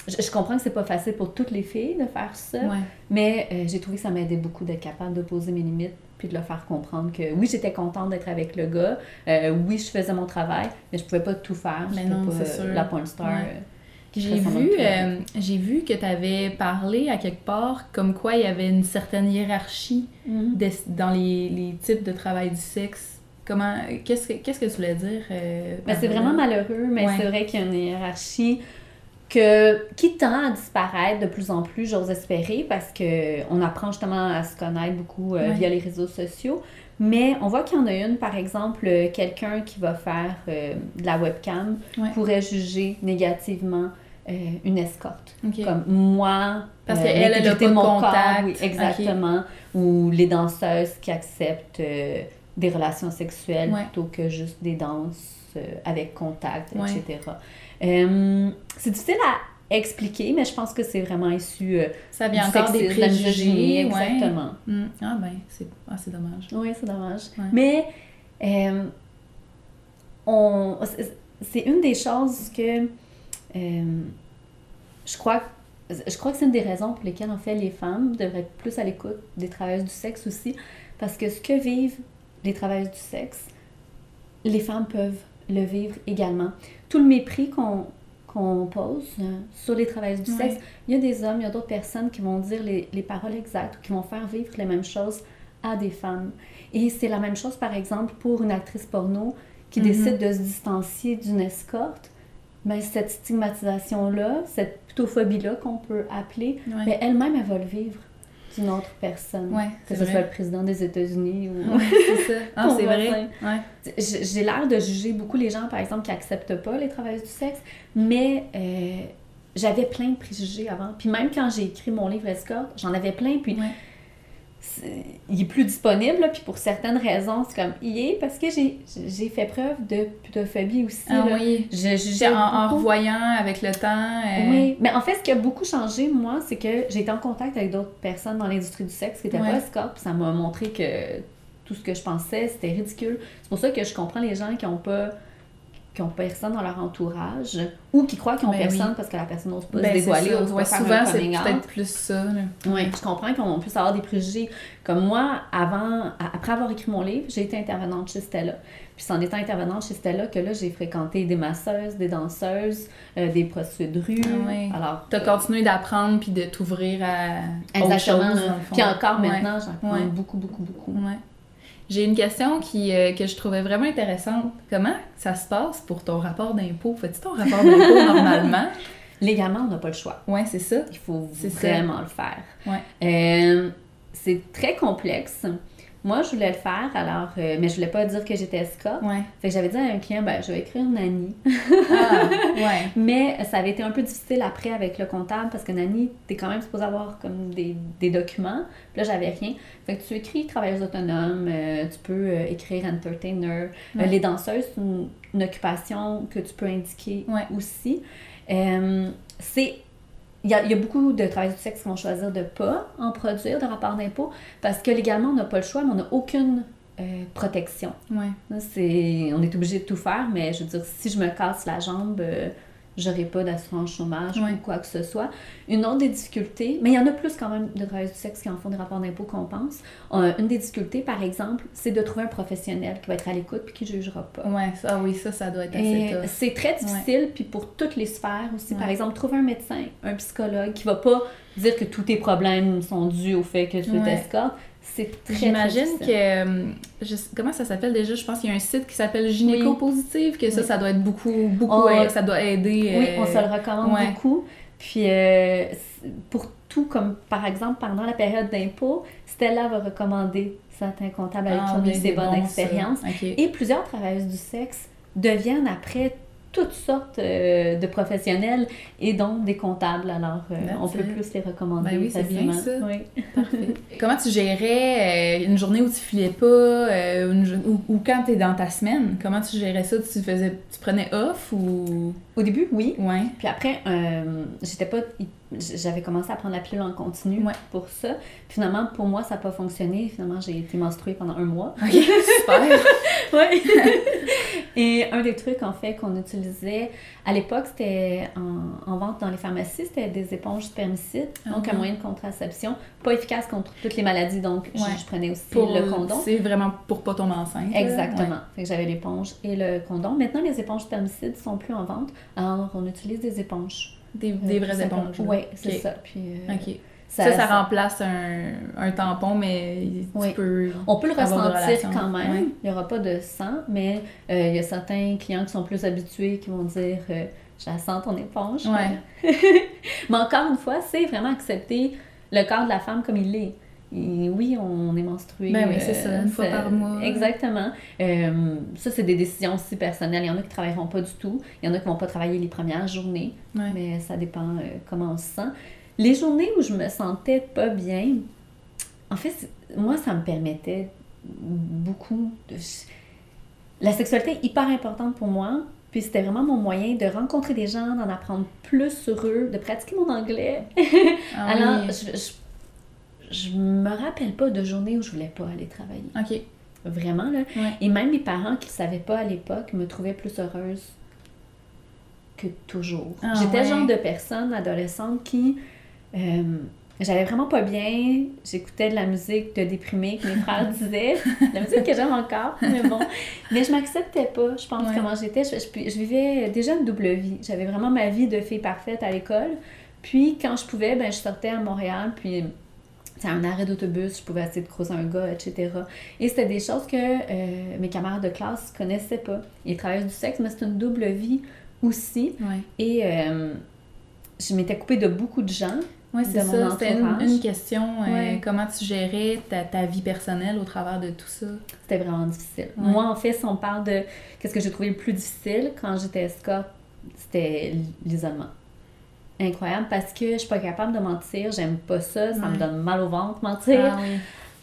Je, je comprends que c'est pas facile pour toutes les filles de faire ça, Ouais. mais euh, j'ai trouvé que ça m'aidait beaucoup d'être capable de poser mes limites puis de leur faire comprendre que oui, j'étais contente d'être avec le gars, euh, oui, je faisais mon travail, mais je pouvais pas tout faire. Mais J'étais non, pas euh, la porn star. Ouais. Euh, J'ai vu, euh, j'ai vu que tu avais parlé à quelque part comme quoi il y avait une certaine hiérarchie Mhm. des- dans les, les types de travail du sexe. Comment, qu'est-ce que, qu'est-ce que tu voulais dire? euh, Ben, c'est vraiment malheureux, mais Ouais. c'est vrai qu'il y a une hiérarchie que, qui tend à disparaître de plus en plus, j'ose espérer, parce qu'on apprend justement à se connaître beaucoup euh, via les réseaux sociaux. Mais on voit qu'il y en a une, par exemple, euh, quelqu'un qui va faire euh, de la webcam pourrait juger négativement euh, une escorte. Comme moi, Parce qu'elle, elle a de mon contact. corps, oui, exactement. Ou les danseuses qui acceptent des relations sexuelles plutôt que juste des danses avec contact, etc. Euh, c'est difficile à expliquer, mais je pense que c'est vraiment issu euh, Ça vient du encore des sexisme, de misogynie, préjugés. ouais. exactement. Hmm. Ah ben, c'est, ah, dommage. Oui, c'est dommage. Ouais. Mais euh, on, c'est- une des choses que je crois je crois que c'est une des raisons pour lesquelles en fait les femmes devraient être plus à l'écoute des travailleuses du sexe aussi parce que ce que vivent les travailleuses du sexe les femmes peuvent le vivre également tout le mépris qu'on pose euh, sur les travailleuses du sexe il y a des hommes il y a d'autres personnes qui vont dire les, les paroles exactes ou qui vont faire vivre les mêmes choses à des femmes et c'est la même chose, par exemple, pour une actrice porno qui Mhm. décide de se distancier d'une escorte. Ben, cette stigmatisation-là, cette ptophobie-là qu'on peut appeler, Ouais. ben, elle-même, elle va le vivre d'une autre personne. Ouais, que ce vrai. soit le président des États-Unis ou... Ouais, c'est ça. Ah, c'est vrai. Ouais. J'ai l'air de juger beaucoup les gens, par exemple, qui acceptent pas les travailleuses du sexe, mais euh, j'avais plein de préjugés avant. Puis même quand j'ai écrit mon livre Escorte, j'en avais plein. Puis Ouais. Il est plus disponible, là, puis pour certaines raisons, c'est comme, il est parce que j'ai j'ai fait preuve de putophobie aussi. Ah là. oui. Je En, jugeais en revoyant avec le temps. euh, Oui, mais en fait, ce qui a beaucoup changé, moi, c'est que j'ai été en contact avec d'autres personnes dans l'industrie du sexe qui n'étaient Ouais. pas escortes, puis ça m'a montré que tout ce que je pensais, c'était ridicule. C'est pour ça que je comprends les gens qui n'ont pas qui ont personne dans leur entourage ou qui croient qu'ils ont Ben personne oui. parce que la personne n'ose pas Ben, se dévoiler, n'ose Ouais, pas souvent, c'est peut-être plus ça. Oui, je comprends qu'on puisse avoir des préjugés. Comme moi, avant, après avoir écrit mon livre, j'ai été intervenante chez Stella. Puis c'est en étant intervenante chez Stella que là, j'ai fréquenté des masseuses, des danseuses, euh, des prostituées de rue. Ah. Alors, T'as continué d'apprendre puis de t'ouvrir à autre Exactement. chose, le fond. Puis encore maintenant, j'apprends Ouais. beaucoup, beaucoup, beaucoup. Ouais. J'ai une question qui, euh, que je trouvais vraiment intéressante. Comment ça se passe pour ton rapport d'impôt? Fais-tu ton rapport d'impôt normalement? Légalement, on n'a pas le choix. Ouais, c'est ça. Il faut ça. vraiment le faire. Ouais. Euh, c'est très complexe. Moi, je voulais le faire, alors, euh, mais je voulais pas dire que j'étais escorte. Ouais. Fait que j'avais dit à un client, ben, je vais écrire Nani. Ah, ouais. Mais ça avait été un peu difficile après avec le comptable parce que Nani, t'es quand même supposé avoir comme des, des documents. Puis là, j'avais rien. Fait que tu écris travailleuse autonome, euh, tu peux euh, écrire entertainer. Ouais. les danseuses, c'est une, une occupation que tu peux indiquer aussi. C'est. Il y, a, il y a beaucoup de travailleurs du sexe qui vont choisir de pas en produire de rapport d'impôt parce que légalement, on n'a pas le choix, mais on n'a aucune euh, protection. Ouais. On est obligé de tout faire, mais je veux dire, si je me casse la jambe, euh, j'aurai pas d'assurance chômage ou quoi que ce soit. Une autre des difficultés, mais il y en a plus quand même de travailleurs du sexe qui en font des rapports d'impôt qu'on pense. Euh, une des difficultés, par exemple, c'est de trouver un professionnel qui va être à l'écoute puis qui jugera pas. Ouais, ça, oui, ça, ça doit être assez c'est très difficile, puis pour toutes les sphères aussi. Par exemple, trouver un médecin, un psychologue qui va pas dire que tous tes problèmes sont dus au fait que tu es Ouais. escorte. C'est très, J'imagine que. euh, je comment ça s'appelle déjà? Je pense qu'il y a un site qui s'appelle Gynéco Positive, que ça, Oui. ça doit être beaucoup. beaucoup On- euh, ça doit aider. Oui, euh, on se le recommande ouais. beaucoup. Puis euh, pour tout, comme par exemple pendant la période d'impôt, Stella va recommander certains comptables avec ah, qui on a eu des bonnes expériences. Et plusieurs travailleuses du sexe deviennent après toutes sortes euh, de professionnels et donc des comptables. Alors, euh, on peut plus les recommander Ben oui, c'est bien ça. Oui. Parfait. Comment tu gérais euh, une journée où tu filais pas, une ou, ou quand tu es dans ta semaine? Comment tu gérais ça? Tu faisais, tu prenais off ou? Au début, oui. Ouais. Puis après, j'étais pas. J'avais commencé à prendre la pilule en continu Ouais. pour ça. Finalement, pour moi, ça n'a pas fonctionné. Finalement, j'ai été menstruée pendant un mois. Ok, super. Ouais. Et un des trucs, en fait, qu'on utilisait à l'époque, c'était en, en vente dans les pharmacies, c'était des éponges spermicides, donc un moyen de contraception, pas efficace contre toutes les maladies, donc je- Ouais. je, prenais aussi Pour le condom. C'est vraiment pour pas tomber enceinte. Exactement. Fait que j'avais l'éponge et le condom. Maintenant, les éponges spermicides sont plus en vente, alors on utilise des éponges. Des, Euh, des vraies éponges. Oui, c'est ça. Puis, euh, Ok. Ça, ça, remplace un, un tampon, mais Oui. tu peux. On peut le ressentir quand même. Il n'y aura pas de sang, mais euh, il y a certains clients qui sont plus habitués qui vont dire euh, Je la sens ton éponge. Ouais. mais encore une fois, c'est vraiment accepter le corps de la femme comme il est. Et oui, on est menstrué. Ben oui, c'est ça, une fois par mois. Exactement. Euh, ça, c'est des décisions aussi personnelles. Il y en a qui ne travailleront pas du tout. Il y en a qui ne vont pas travailler les premières journées. Ouais. Mais ça dépend euh, comment on se sent. Les journées où je me sentais pas bien, en fait, moi, ça me permettait beaucoup de... La sexualité est hyper importante pour moi. Puis c'était vraiment mon moyen de rencontrer des gens, d'en apprendre plus sur eux, de pratiquer mon anglais. Ah Alors, je, je, je me rappelle pas de journée où je voulais pas aller travailler. Ok. Vraiment, là. Ouais. Et même mes parents qui ne savaient pas à l'époque me trouvaient plus heureuse que toujours. Ah, J'étais ouais. le genre de personne adolescente qui. euh, J'allais vraiment pas bien. J'écoutais de la musique de déprimée que mes frères disaient. La musique que j'aime encore, mais bon. Mais je m'acceptais pas, je pense, Ouais. comment j'étais. Je, je- je vivais déjà une double vie. J'avais vraiment ma vie de fille parfaite à l'école. Puis quand je pouvais, ben, je sortais à Montréal. Puis c'est un arrêt d'autobus, je pouvais essayer de croiser un gars, etc. Et c'était des choses que euh, mes camarades de classe connaissaient pas. Ils travaillent du sexe, mais c'est une double vie aussi. Ouais. Et euh, je m'étais coupée de beaucoup de gens. Ouais, c'est ça. C'était une, question. euh. Comment tu gérais ta, ta vie personnelle au travers de tout ça? C'était vraiment difficile. Ouais. Moi, en fait, si on parle de qu'est-ce que j'ai trouvé le plus difficile quand j'étais escorte, c'était l'isolement. Incroyable parce que je suis pas capable de mentir, j'aime pas ça, ça me donne mal au ventre mentir. Ah oui.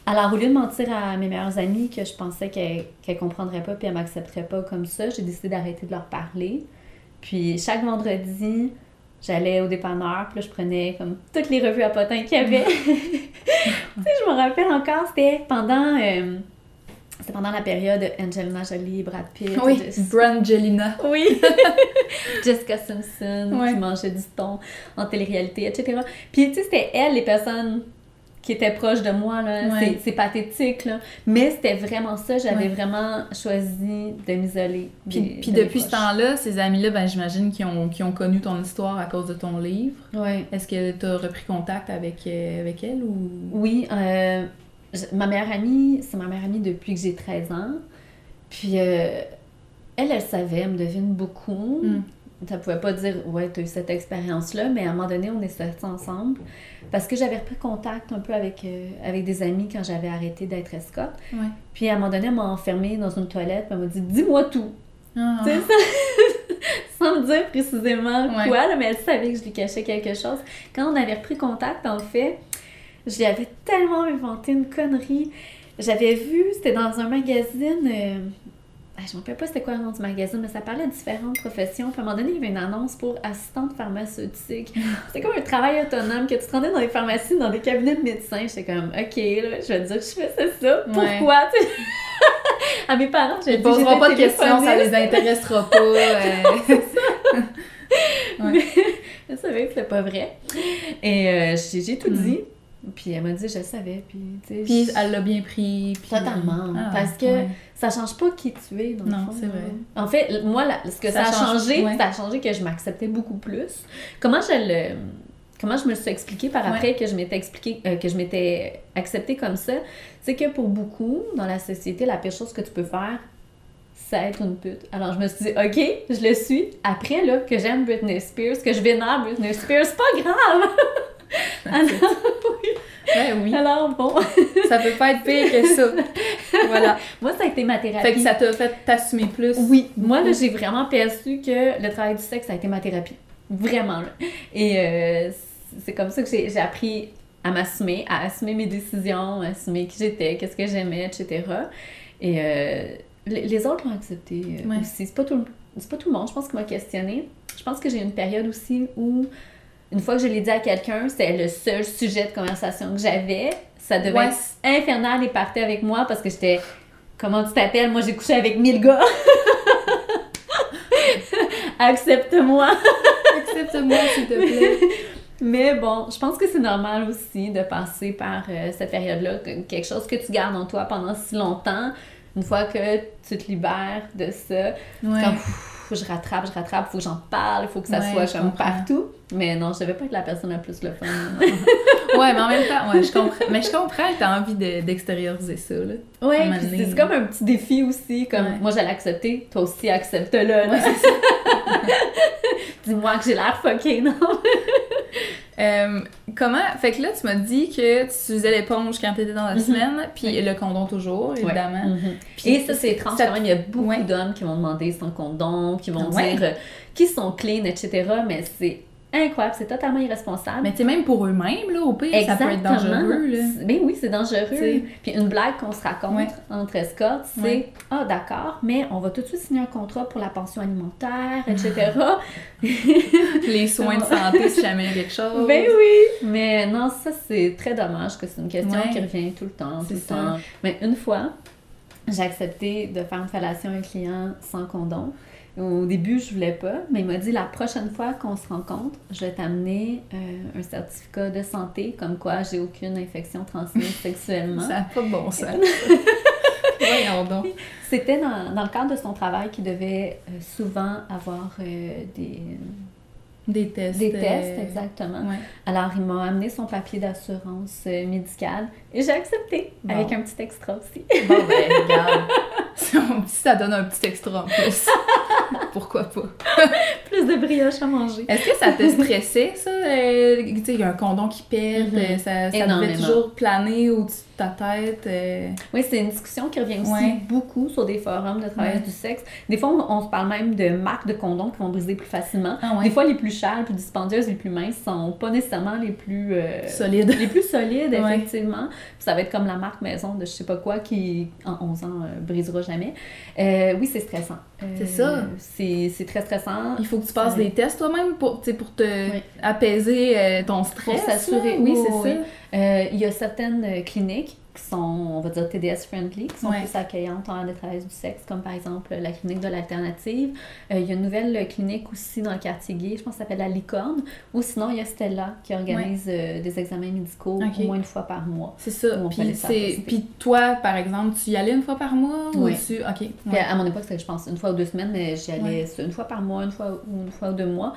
Alors, au lieu de mentir à mes meilleures amies que je pensais qu'elles ne comprendrait pas puis elles m'accepteraient pas comme ça, j'ai décidé d'arrêter de leur parler. Puis chaque vendredi, j'allais au dépanneur, puis là, je prenais comme toutes les revues à potins qu'il y avait. tu sais, je me rappelle encore, c'était pendant... euh, c'était pendant la période Angelina Jolie, Brad Pitt. Oui, Brangelina. oui. Jessica Simpson Ouais. qui mangeait du thon en télé-réalité, etc. Puis, tu sais, c'était elle, les personnes qui étaient proches de moi, là. Ouais. C'est- pathétique, là. Mais c'était vraiment ça. J'avais Ouais. vraiment choisi de m'isoler. Puis, des- puis de mes depuis ce temps-là, ces amis-là, ben, j'imagine qu'ils ont, qu'ils ont connu ton histoire à cause de ton livre. Est-ce que tu as repris contact avec, euh, avec elle ou? Oui, euh, ma meilleure amie, c'est ma meilleure amie depuis que j'ai 13 ans. Puis euh, elle, elle savait, elle me devine beaucoup. Mm. Ça pouvait pas dire, ouais, tu as eu cette expérience-là, mais à un moment donné, on est sortis ensemble. Parce que j'avais repris contact un peu avec, euh, avec des amis quand j'avais arrêté d'être escorte. Ouais. Puis à un moment donné, elle m'a enfermée dans une toilette, puis elle m'a dit, dis-moi tout. Ah. Tu sais, sans, sans me dire précisément Ouais. quoi, là, mais elle savait que je lui cachais quelque chose. Quand on avait repris contact, en fait, je lui avais tellement inventé une connerie. J'avais vu, c'était dans un magazine, euh, ah, je ne me rappelle pas c'était quoi le nom du magazine, mais ça parlait de différentes professions. Puis à un moment donné, il y avait une annonce pour assistante pharmaceutique. C'était comme un travail autonome que tu te rendais dans les pharmacies, dans des cabinets de médecins. J'étais comme, OK, là, je vais dire que je faisais ça. Ouais. Pourquoi? à mes parents, j'ai Ils poseront pas de questions, ça les intéressera pas. euh. Je savais que c'était pas vrai. Et euh, j'ai j'ai tout Mm. dit. Puis elle m'a dit, je le savais. Puis, Puis elle l'a bien pris. Puis... Totalement. Ah, parce que ouais. ça change pas qui tu es, dans le Non, fond, c'est vrai. En fait, moi, là, ce que ça, Ça a change, changé, ouais. ça a changé que je m'acceptais beaucoup plus. Comment je le... Comment je me le suis expliqué par après que je m'étais expliqué euh, que je m'étais acceptée comme ça, c'est que pour beaucoup dans la société, la pire chose que tu peux faire, c'est être une pute. Alors je me suis dit, ok, je le suis. Après là, que j'aime Britney Spears, que je vénère Britney Spears, c'est pas grave. alors, Ben oui, alors bon, ça peut pas être pire que ça. Voilà. moi ça a été ma thérapie. Fait que ça t'a fait t'assumer plus. Oui, moi là, j'ai vraiment perçu que le travail du sexe a été ma thérapie. Vraiment. Là. Et euh, c'est comme ça que j'ai j'ai appris à m'assumer, à assumer mes décisions, à assumer qui j'étais, qu'est-ce que j'aimais, etc. Et euh, les, autres l'ont accepté euh, Ouais. aussi. C'est pas, tout le- c'est pas tout le monde, je pense, qui m'a questionné. Je pense que j'ai eu une période aussi où, une fois que je l'ai dit à quelqu'un, c'était le seul sujet de conversation que j'avais. Ça devait Ouais, être infernal et partait avec moi parce que j'étais. Comment tu t'appelles? Moi, j'ai couché avec mille gars. Accepte-moi. Accepte-moi, s'il te plaît. Mais bon, je pense que c'est normal aussi de passer par euh, cette période-là, que- quelque chose que tu gardes en toi pendant si longtemps. Une fois que tu te libères de ça, Ouais. pff, je rattrape, je rattrape, faut que j'en parle, il faut que ça Ouais, soit je comme partout. Mais non, je devais pas être la personne la plus le fun. Ouais, mais en même temps, ouais, je comprends. Mais je comprends que t'as envie de- d'extérioriser ça, là. ouais, c'est comme un petit défi aussi, comme Ouais. moi j'allais accepter, toi aussi accepte-le. Ouais. Dis-moi que j'ai l'air fucké, non? Euh, comment. Fait que là, tu m'as dit que tu utilisais l'éponge quand t'étais dans la Mhm. semaine, puis le condom toujours, évidemment. Mhm. Puis Et ça, c'est étrange ça- quand même. Il y a beaucoup d'hommes qui vont demander sans condom, qui vont dire euh, qu'ils sont clean, etc. Mais c'est incroyable, c'est totalement irresponsable. Mais tu sais, même pour eux-mêmes, là, au pire, ça peut être dangereux, là. Ben oui, c'est dangereux. T'sais. Puis une blague qu'on se raconte Ouais. entre escortes, c'est Ouais. Ah, d'accord, mais on va tout de suite signer un contrat pour la pension alimentaire, etc. Les soins de santé, si jamais il y a quelque chose. ben oui! Mais non, ça, c'est très dommage que c'est une question Ouais. qui revient tout le temps. Tout C'est le ça. temps. Mais une fois, j'ai accepté de faire une fellation à un client sans condom. Au début, je voulais pas, mais il m'a dit la prochaine fois qu'on se rencontre, je vais t'amener euh, un certificat de santé comme quoi j'ai aucune infection transmise sexuellement. Ça n'a pas de bon sens. Voyons donc. C'était dans, dans le cadre de son travail qu'il devait euh, souvent avoir euh, des, Des tests. des euh, tests, exactement. Ouais. Alors, il m'a amené son papier d'assurance euh, médicale et j'ai accepté Bon. avec un petit extra aussi. Bon, ben, regarde. Ça donne un petit extra en plus. Pourquoi pas? Plus de brioche à manger. Est-ce que ça te stressait, ça? Euh, tu sais, il y a un condom qui pète, Mhm. euh, ça, ça devait toujours planer au-dessus de ta tête. euh? Oui, c'est une discussion qui revient aussi Ouais. beaucoup sur des forums de travail Ouais. du sexe. Des fois, on, on se parle même de marques de condoms qui vont briser plus facilement. Ah? Des fois, les plus chères, les plus dispendieuses, les plus minces sont pas nécessairement les plus... euh, Solide. les plus solides, effectivement. Ça va être comme la marque maison de je sais pas quoi qui, en 11 ans, euh, brisera jamais. Euh, oui, c'est stressant. Euh, C'est ça. C'est c'est très stressant. Il faut que tu passes des tests toi-même pour, pour te Oui. apaiser euh, ton stress. Pour s'assurer, oui, c'est oui, ça. Euh, il y a certaines euh, cliniques qui sont, on va dire, TDS-friendly, qui sont Ouais. plus accueillantes en des travailleurs du sexe, comme par exemple la clinique de l'alternative. Euh, il y a une nouvelle euh, clinique aussi dans le quartier gay, je pense que ça s'appelle la Licorne. Ou sinon, il y a Stella qui organise euh, des examens médicaux au moins une fois par mois. C'est ça. Puis, c'est... Puis toi, par exemple, tu y allais une fois par mois Oui. ou tu... OK. Puis à mon époque, c'était, je pense, une fois ou deux semaines, mais j'y allais une fois par mois, une fois ou une fois ou deux mois.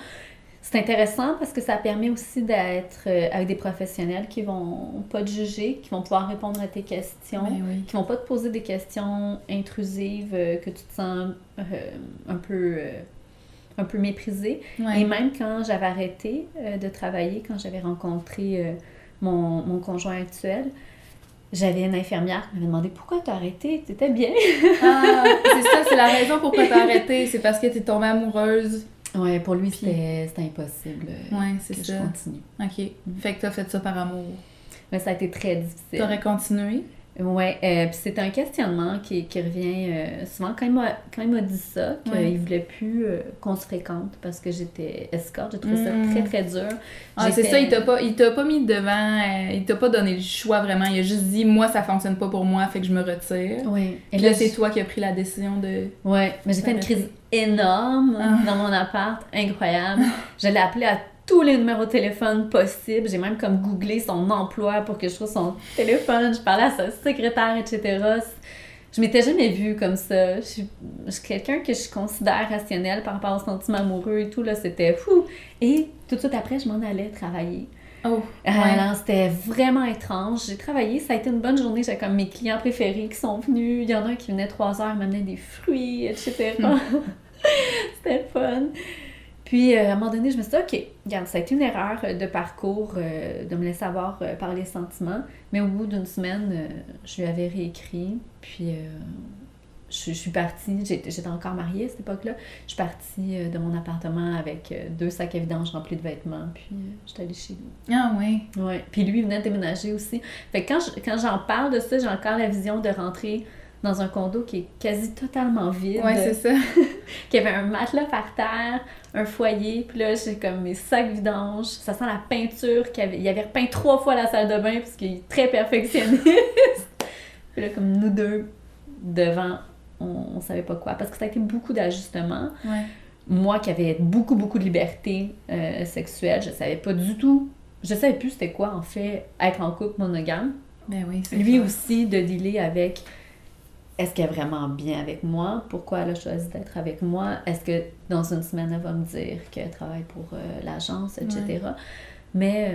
C'est intéressant parce que ça permet aussi d'être euh, avec des professionnels qui vont pas te juger, qui vont pouvoir répondre à tes questions. Ben oui. qui vont pas te poser des questions intrusives euh, que tu te sens euh, un peu euh, un peu méprisé. Et même quand j'avais arrêté de travailler, quand j'avais rencontré mon, mon conjoint actuel, j'avais une infirmière qui m'avait demandé pourquoi t'as arrêté, t'étais bien? Ah, c'est ça, c'est la raison pourquoi t'as arrêté. C'est parce que t'es tombée amoureuse. Ouais, pour lui c'était impossible euh, Ouais, c'est que ça. je continue. OK. Fait que t'as fait ça par amour. Mais ça a été très difficile. T'aurais continué? Ouais, euh, puis c'est un questionnement qui, qui revient euh, souvent quand il m'a quand il m'a dit ça, qu'il Ouais. voulait plus euh, qu'on se fréquente parce que j'étais escorte, j'ai trouvé Mm. ça très très dur. Ah, c'est ça, il t'a pas, il t'a pas mis devant, euh, il t'a pas donné le choix vraiment. Il a juste dit, moi, ça fonctionne pas pour moi, fait que je me retire. Ouais. Et là, c'est toi qui as pris la décision de. Ouais, mais j'ai fait une crise énorme Ah. dans mon appart, incroyable. Je l'ai appelé à tous les numéros de téléphone possibles. J'ai même comme googlé son emploi pour que je trouve son téléphone. Je parlais à sa secrétaire, etc. Je m'étais jamais vue comme ça. Je suis, quelqu'un que je considère rationnel par rapport aux sentiments amoureux et tout. Là, c'était fou. Et tout de suite après, je m'en allais travailler. Oh. Alors, c'était vraiment étrange. J'ai travaillé, ça a été une bonne journée. J'avais comme mes clients préférés qui sont venus. Il y en a un qui venait trois heures, m'amener des fruits, etc. c'était le fun. Puis, euh, à un moment donné, je me suis dit, OK, regarde, ça a été une erreur euh, de parcours euh, de me laisser avoir euh, par les sentiments. Mais au bout d'une semaine, euh, je lui avais réécrit. Puis, je, je suis partie. J'étais encore mariée à cette époque-là. Je suis partie de mon appartement avec deux sacs à vidange remplis de vêtements. Puis, j'étais allée chez lui. Ah, ouais. Ouais. Puis lui, il venait de déménager aussi. Fait que quand je- quand j'en parle de ça, j'ai encore la vision de rentrer dans un condo qui est quasi totalement vide. Ouais, c'est ça. Qui avait un matelas par terre, un foyer. Puis là, j'ai comme mes sacs vidanges. Ça sent la peinture. qu'il avait, il avait repeint trois fois la salle de bain parce qu'il est très perfectionniste. puis là, comme nous deux, devant, on, on savait pas quoi. Parce que ça a été beaucoup d'ajustements Ouais. moi qui avais beaucoup, beaucoup de liberté euh, sexuelle, je savais pas du tout, je savais plus c'était quoi en fait être en couple monogame. Ben oui, Lui ça. aussi de dealer avec est-ce qu'elle est vraiment bien avec moi? Pourquoi elle a choisi d'être avec moi? Est-ce que dans une semaine elle va me dire qu'elle travaille pour euh, l'agence, etc. Mais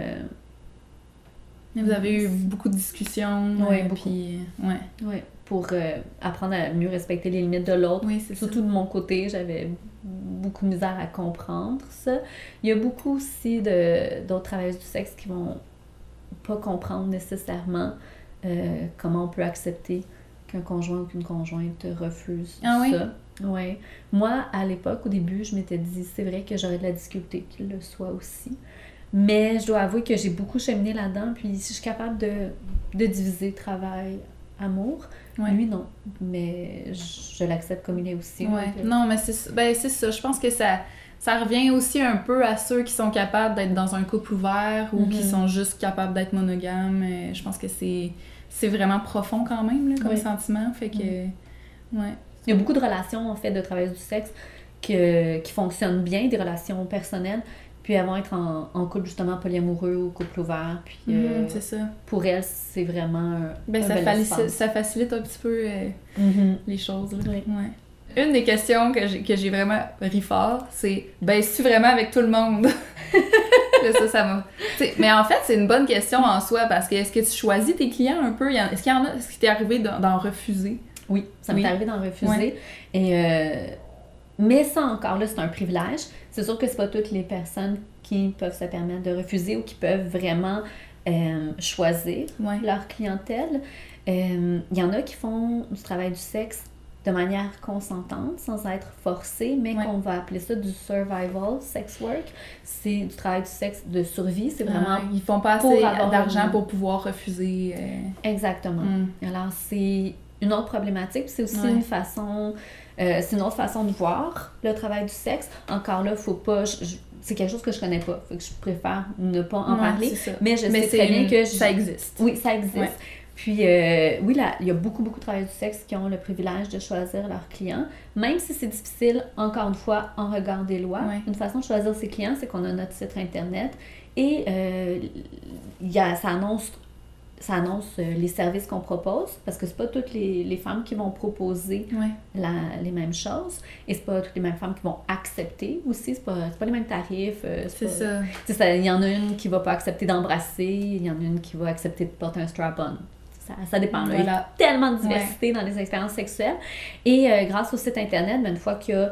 euh, Vous avez eu beaucoup de discussions. Ouais, euh, beaucoup. Puis, ouais. ouais, pour euh, apprendre à mieux respecter les limites de l'autre. Oui, c'est ça. Surtout de mon côté, j'avais beaucoup de misère à comprendre ça. Il y a beaucoup aussi d'autres travailleurs du sexe qui vont pas comprendre nécessairement comment on peut accepter qu'un conjoint ou qu'une conjointe refuse Ah oui? ça. Ouais. Moi, à l'époque, au début, je m'étais dit, c'est vrai que j'aurais de la difficulté qu'il le soit aussi. Mais je dois avouer que j'ai beaucoup cheminé là-dedans, puis je suis capable de, de diviser travail, amour. Ouais. Lui, non. Mais je, je l'accepte comme il est aussi. Ouais. Donc, Non, mais c'est ça. Ben, c'est ça. Je pense que ça, ça revient aussi un peu à ceux qui sont capables d'être dans un couple ouvert ou qui Mhm. sont juste capables d'être monogames. Euh, Je pense que c'est c'est vraiment profond quand même là, comme Oui. sentiment. Fait que. Ouais. Il y a beaucoup de relations, en fait, de travailleuses du sexe que- qui fonctionnent bien, des relations personnelles, puis vont être en, en couple, justement, polyamoureux ou couple ouvert. Puis euh, Mhm, c'est ça. pour elles, c'est vraiment Ben, un ça, bel facilite, ça facilite un petit peu euh, Mhm. les choses. Là. Oui. Ouais. Une des questions que j'ai, que j'ai vraiment ri fort, c'est ben, es-tu vraiment avec tout le monde? Là, ça, ça m'a. Mais en fait, c'est une bonne question en soi parce que est-ce que tu choisis tes clients un peu? Est-ce qu'il y en a, est-ce qu'il t'est arrivé d'en, refuser? Oui, ça m'est arrivé d'en refuser. Et euh, mais ça encore là, c'est un privilège. C'est sûr que c'est pas toutes les personnes qui peuvent se permettre de refuser ou qui peuvent vraiment euh, choisir Ouais. leur clientèle. Euh, Il y en a qui font du travail du sexe de manière consentante, sans être forcé, mais Ouais. qu'on va appeler ça du survival sex work. C'est du travail du sexe de survie, c'est vraiment ils font pas assez d'argent pour pouvoir refuser. euh, exactement. mm. Alors, c'est une autre problématique, c'est aussi Ouais. une façon, euh, c'est une autre façon de voir le travail du sexe. Encore là, faut pas, je- je- c'est quelque chose que je connais pas, fait que je préfère ne pas en parler, mais je Mais sais très bien une- que je- ça existe. oui, ça existe. Ouais. Puis, euh, oui, là, il y a beaucoup, beaucoup de travailleurs du sexe qui ont le privilège de choisir leurs clients, même si c'est difficile, encore une fois, en regard des lois. Une façon de choisir ses clients, c'est qu'on a notre site Internet et euh, y a, ça annonce, ça annonce euh, les services qu'on propose, parce que c'est pas toutes les, les femmes qui vont proposer la- les mêmes choses, et c'est pas toutes les mêmes femmes qui vont accepter aussi, c'est pas, pas les mêmes tarifs. euh, C'est ça- il y en a une qui va pas accepter d'embrasser, il y en a une qui va accepter de porter un strap-on. Ça, ça dépend. là. Il y a tellement de diversité dans les expériences sexuelles. Et euh, grâce au site Internet, ben, une fois qu'il y a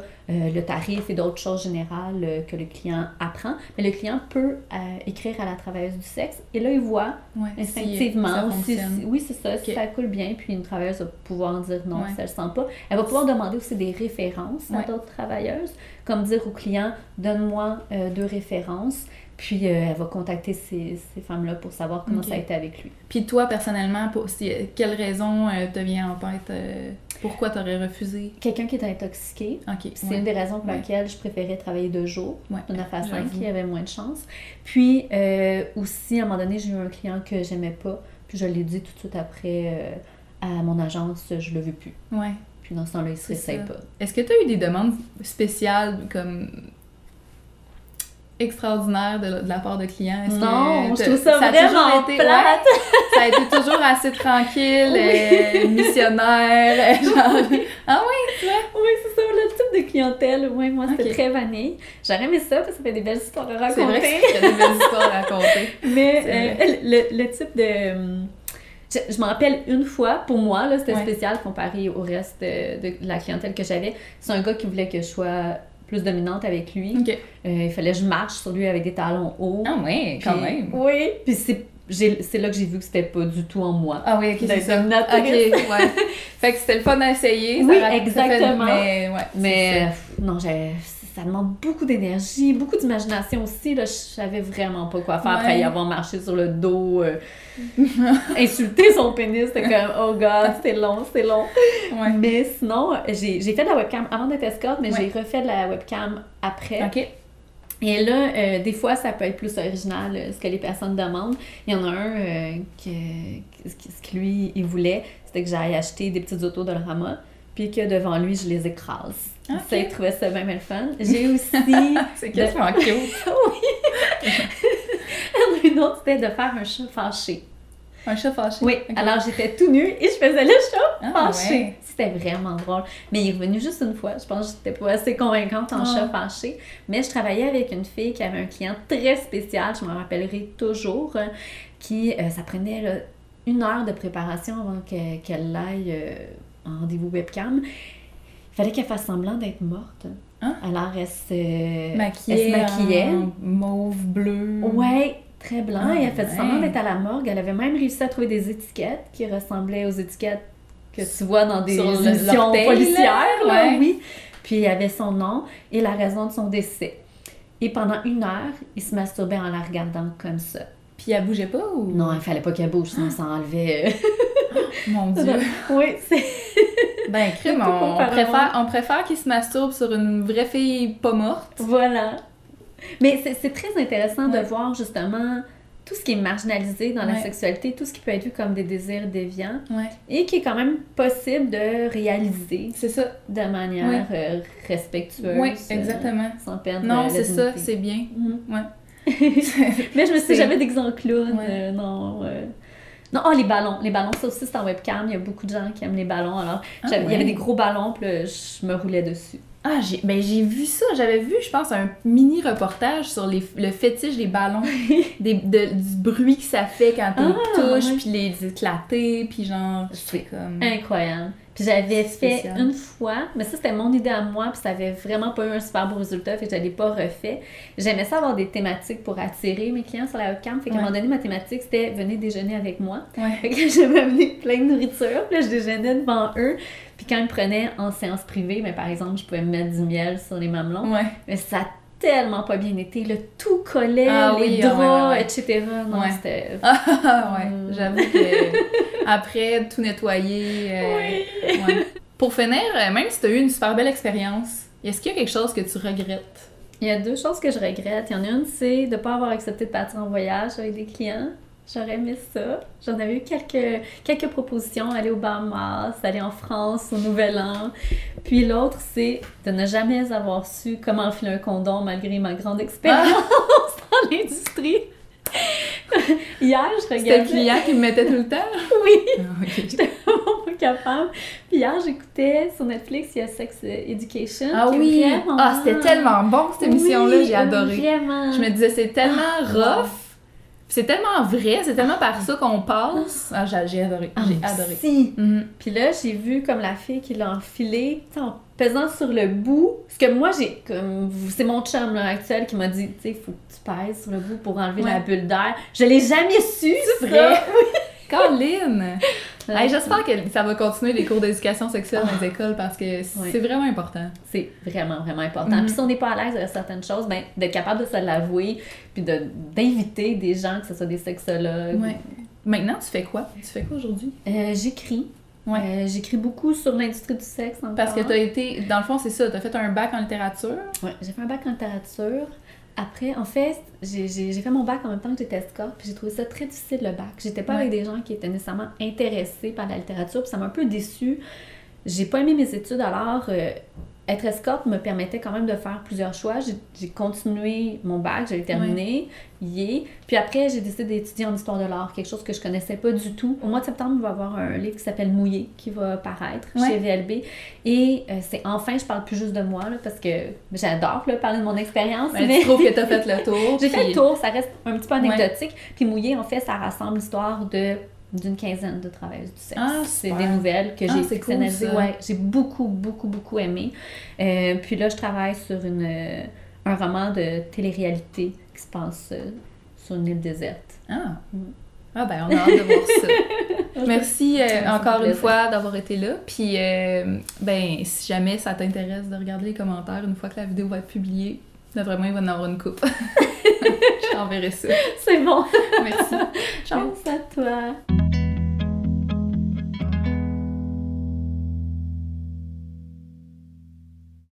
le tarif et d'autres choses générales euh, que le client apprend, mais le client peut euh, écrire à la travailleuse du sexe. Et là, il voit Ouais. Instinctivement si- si- oui, c'est ça, si ça coule bien, puis une travailleuse va pouvoir dire non Ouais. si elle le sent pas. Elle va pouvoir demander aussi des références à Ouais. d'autres travailleuses, comme dire au client donne-moi euh, deux références, puis euh, elle va contacter ces, ces femmes-là pour savoir comment ça a été avec lui. Puis toi, personnellement, pour, si, quelle raison euh, te vient en tête? Pourquoi t'aurais refusé? Quelqu'un qui est intoxiqué, c'est ouais. une des raisons pour Ouais. laquelle je préférais travailler deux jours. De 9 à 5, J'avoue. il y avait moins de chance. Puis euh, aussi, à un moment donné, j'ai eu un client que j'aimais pas, puis je l'ai dit tout de suite après euh, à mon agence, je le veux plus. Ouais. Puis dans ce temps-là, il se pas. Est-ce que tu as eu des demandes spéciales comme extraordinaires de, de la part de clients? Est-ce Non, que je trouve ça, a vraiment toujours été- plate. ouais, ça a été toujours assez tranquille, euh, missionnaire, euh, genre... Ah oui? Oui, c'est ça, le type de clientèle. Oui, moi, c'était très vanille. J'aurais aimé ça parce que ça fait des belles histoires à C'est vrai raconter. qu'il y a des belles histoires à raconter. Mais C'est euh, le, le type de. Je, je me rappelle une fois, pour moi, là, c'était Ouais. spécial comparé au reste de, de la clientèle que j'avais. C'est un gars qui voulait que je sois plus dominante avec lui. Euh, il fallait que je marche sur lui avec des talons hauts. Ah ouais, Puis- quand même. Oui, puis c'est j'ai- c'est là que j'ai vu que c'était pas du tout en moi. Ah oui, ok, c'est ça. Ok, ouais. fait que c'était le fun à essayer. Oui, ça ra- ça fait- exactement. mais ouais, Mais euh, non, j'ai- ça demande beaucoup d'énergie, beaucoup d'imagination aussi. Là, je savais vraiment pas quoi faire après y avoir marché sur le dos, euh, insulter son pénis. C'était comme, oh god, c'était long, c'était long. Ouais. Mais sinon, j'ai fait de la webcam avant d'être escorte, mais Ouais. j'ai refait de la webcam après. Ok. Et là, euh, des fois, ça peut être plus original, euh, ce que les personnes demandent. Il y en a un euh, que, ce que lui, il voulait, c'était que j'aille acheter des petites autos de Rama, puis que devant lui, je les écrase. Ok. Ça, il trouvait ça bien, bien le fun. J'ai aussi... C'est quasiment cute. une autre, c'était de faire un chat fâché. Un chat fâché? Oui, alors j'étais tout nue et je faisais le chat Ah, fâché. ouais. C'était vraiment drôle. Mais il est revenu juste une fois. Je pense que j'étais pas assez convaincante en Ah. chat fâché. Mais je travaillais avec une fille qui avait un client très spécial, je m'en rappellerai toujours, euh, qui, euh, ça prenait là, une heure de préparation avant que- qu'elle aille euh, en rendez-vous webcam. Il fallait qu'elle fasse semblant d'être morte. Ah. Alors elle se, Maquillée. elle se maquillait. en mauve bleu. Ouais, très blanc. Ah, et elle fait ouais. semblant d'être à la morgue. Elle avait même réussi à trouver des étiquettes qui ressemblaient aux étiquettes que tu vois dans des Sur émissions policières. là, ouais. oui. Puis il y avait son nom et la raison de son décès. Et pendant une heure, il se masturbait en la regardant comme ça. Puis elle bougeait pas ou? Non, il fallait pas qu'elle bouge, sinon ça enlevait. Mon euh, dieu. oui, c'est. Ben, crime, on, préfère, on préfère qu'il se masturbe sur une vraie fille pas morte. Voilà. Mais c'est très intéressant Ouais. de voir justement tout ce qui est marginalisé dans la sexualité, tout ce qui peut être vu comme des désirs déviants. Ouais. et qui est quand même possible de réaliser C'est ça. de manière euh, respectueuse. Oui, euh, exactement. sans perdre Non, euh, c'est ça, c'est bien. Ouais. Mais je me suis jamais déguisée en clown. Ouais. euh, non. Non, oh, les ballons. Les ballons, ça aussi, c'est en webcam. Il y a beaucoup de gens qui aiment les ballons. Alors, Ah, il y avait des gros ballons, puis là, je me roulais dessus. Ah, j'ai ben, j'ai vu ça. J'avais vu, je pense, un mini reportage sur les, le fétiche des ballons, des, de- du bruit que ça fait quand tu Ah, touches, ouais. puis les éclater, puis genre, c'est comme. Incroyable. Puis j'avais fait Spécial. une fois, mais ça c'était mon idée à moi, puis ça avait vraiment pas eu un super beau résultat, fait que je l'ai pas refait. J'aimais ça avoir des thématiques pour attirer mes clients sur la webcam, fait qu'à un moment donné, ma thématique c'était venez déjeuner avec moi. Ouais. Fait que je m'amenais plein de nourriture, puis là je déjeunais devant eux, puis quand ils me prenaient en séance privée, mais par exemple, je pouvais me mettre du miel sur les mamelons, Ouais. mais ça tellement pas bien été, le tout collait, Ah les oui, ah draps, ouais, etc. Non, c'était... Ah ouais, Mm. j'avoue que après tout nettoyer. euh. Pour finir, euh, même si tu as eu une super belle expérience, est-ce qu'il y a quelque chose que tu regrettes? Il y a deux choses que je regrette. Il y en a une, c'est de ne pas avoir accepté de partir en voyage avec des clients. J'aurais aimé ça. J'en avais eu quelques, quelques propositions, aller au Bahamas, aller en France au Nouvel An. Puis l'autre, c'est de ne jamais avoir su comment enfiler un condom malgré ma grande expérience dans l'industrie. Hier, je C'était le regardais... client qui me mettait tout le temps? Oui, Ah, ok. j'étais vraiment pas capable. Puis hier, j'écoutais sur Netflix, il y a Sex Education. Ah oui! Ah, c'était tellement bon cette émission-là, Oui, j'ai adoré. Vraiment. Je me disais, c'est tellement Ah. rough, c'est tellement vrai, c'est tellement par ça qu'on passe. Ah, j'ai j'ai adoré, Ah, j'ai adoré. Si. Mhm. Puis là, j'ai vu comme la fille qui l'a enfilé, tu sais, en pesant sur le bout. Parce que moi, j'ai comme. C'est mon chum là, actuel qui m'a dit, tu sais, il faut que tu pèses sur le bout pour enlever Ouais. la bulle d'air. Je l'ai jamais su, C'est ça. vrai? Caroline! Hey, J'espère que ça va continuer les cours d'éducation sexuelle dans les écoles parce que c'est vraiment important. C'est vraiment, vraiment important. Mhm. Puis si on n'est pas à l'aise avec certaines choses, ben, d'être capable de se l'avouer, puis de- d'inviter des gens, que ce soit des sexologues. Ouais. Maintenant, tu fais quoi? Tu fais quoi aujourd'hui? Euh, J'écris. Ouais. Euh, J'écris beaucoup sur l'industrie du sexe encore. Parce que tu as été, dans le fond, c'est ça, tu as fait un bac en littérature. Ouais, j'ai fait un bac en littérature. Après, en fait, j'ai fait mon bac en même temps que j'étais escorte, puis j'ai trouvé ça très difficile le bac. J'étais pas Ouais. avec des gens qui étaient nécessairement intéressés par la littérature, puis ça m'a un peu déçue. J'ai pas aimé mes études, alors euh, être escorte me permettait quand même de faire plusieurs choix. J'ai- J'ai continué mon bac, j'avais terminé, yeah. Puis après, j'ai décidé d'étudier en histoire de l'art, quelque chose que je connaissais pas du tout. Au mois de septembre, il va y avoir un livre qui s'appelle Mouillé qui va paraître chez VLB. Et euh, c'est enfin, je parle plus juste de moi, là, parce que j'adore parler de mon expérience. Ben, mais Tu trouves que tu as fait le tour. j'ai fait le tour, ça reste un petit peu anecdotique. Puis Mouillé, en fait, ça rassemble l'histoire de d'une quinzaine de travailleuses du sexe. Ah, c'est des nouvelles que Ah, j'ai cool, ça. ouais, j'ai beaucoup, beaucoup, beaucoup aimé. Euh, puis là, je travaille sur une, euh, un roman de télé-réalité qui se passe euh, sur une île déserte. Ah. Mm. Ah ben, on a hâte de voir ça. Merci encore une fois d'avoir été là. Puis, ben, si jamais ça t'intéresse de regarder les commentaires une fois que la vidéo va être publiée, là, vraiment, il va y en avoir une coupe. Je t'enverrai ça. C'est bon. Merci à toi.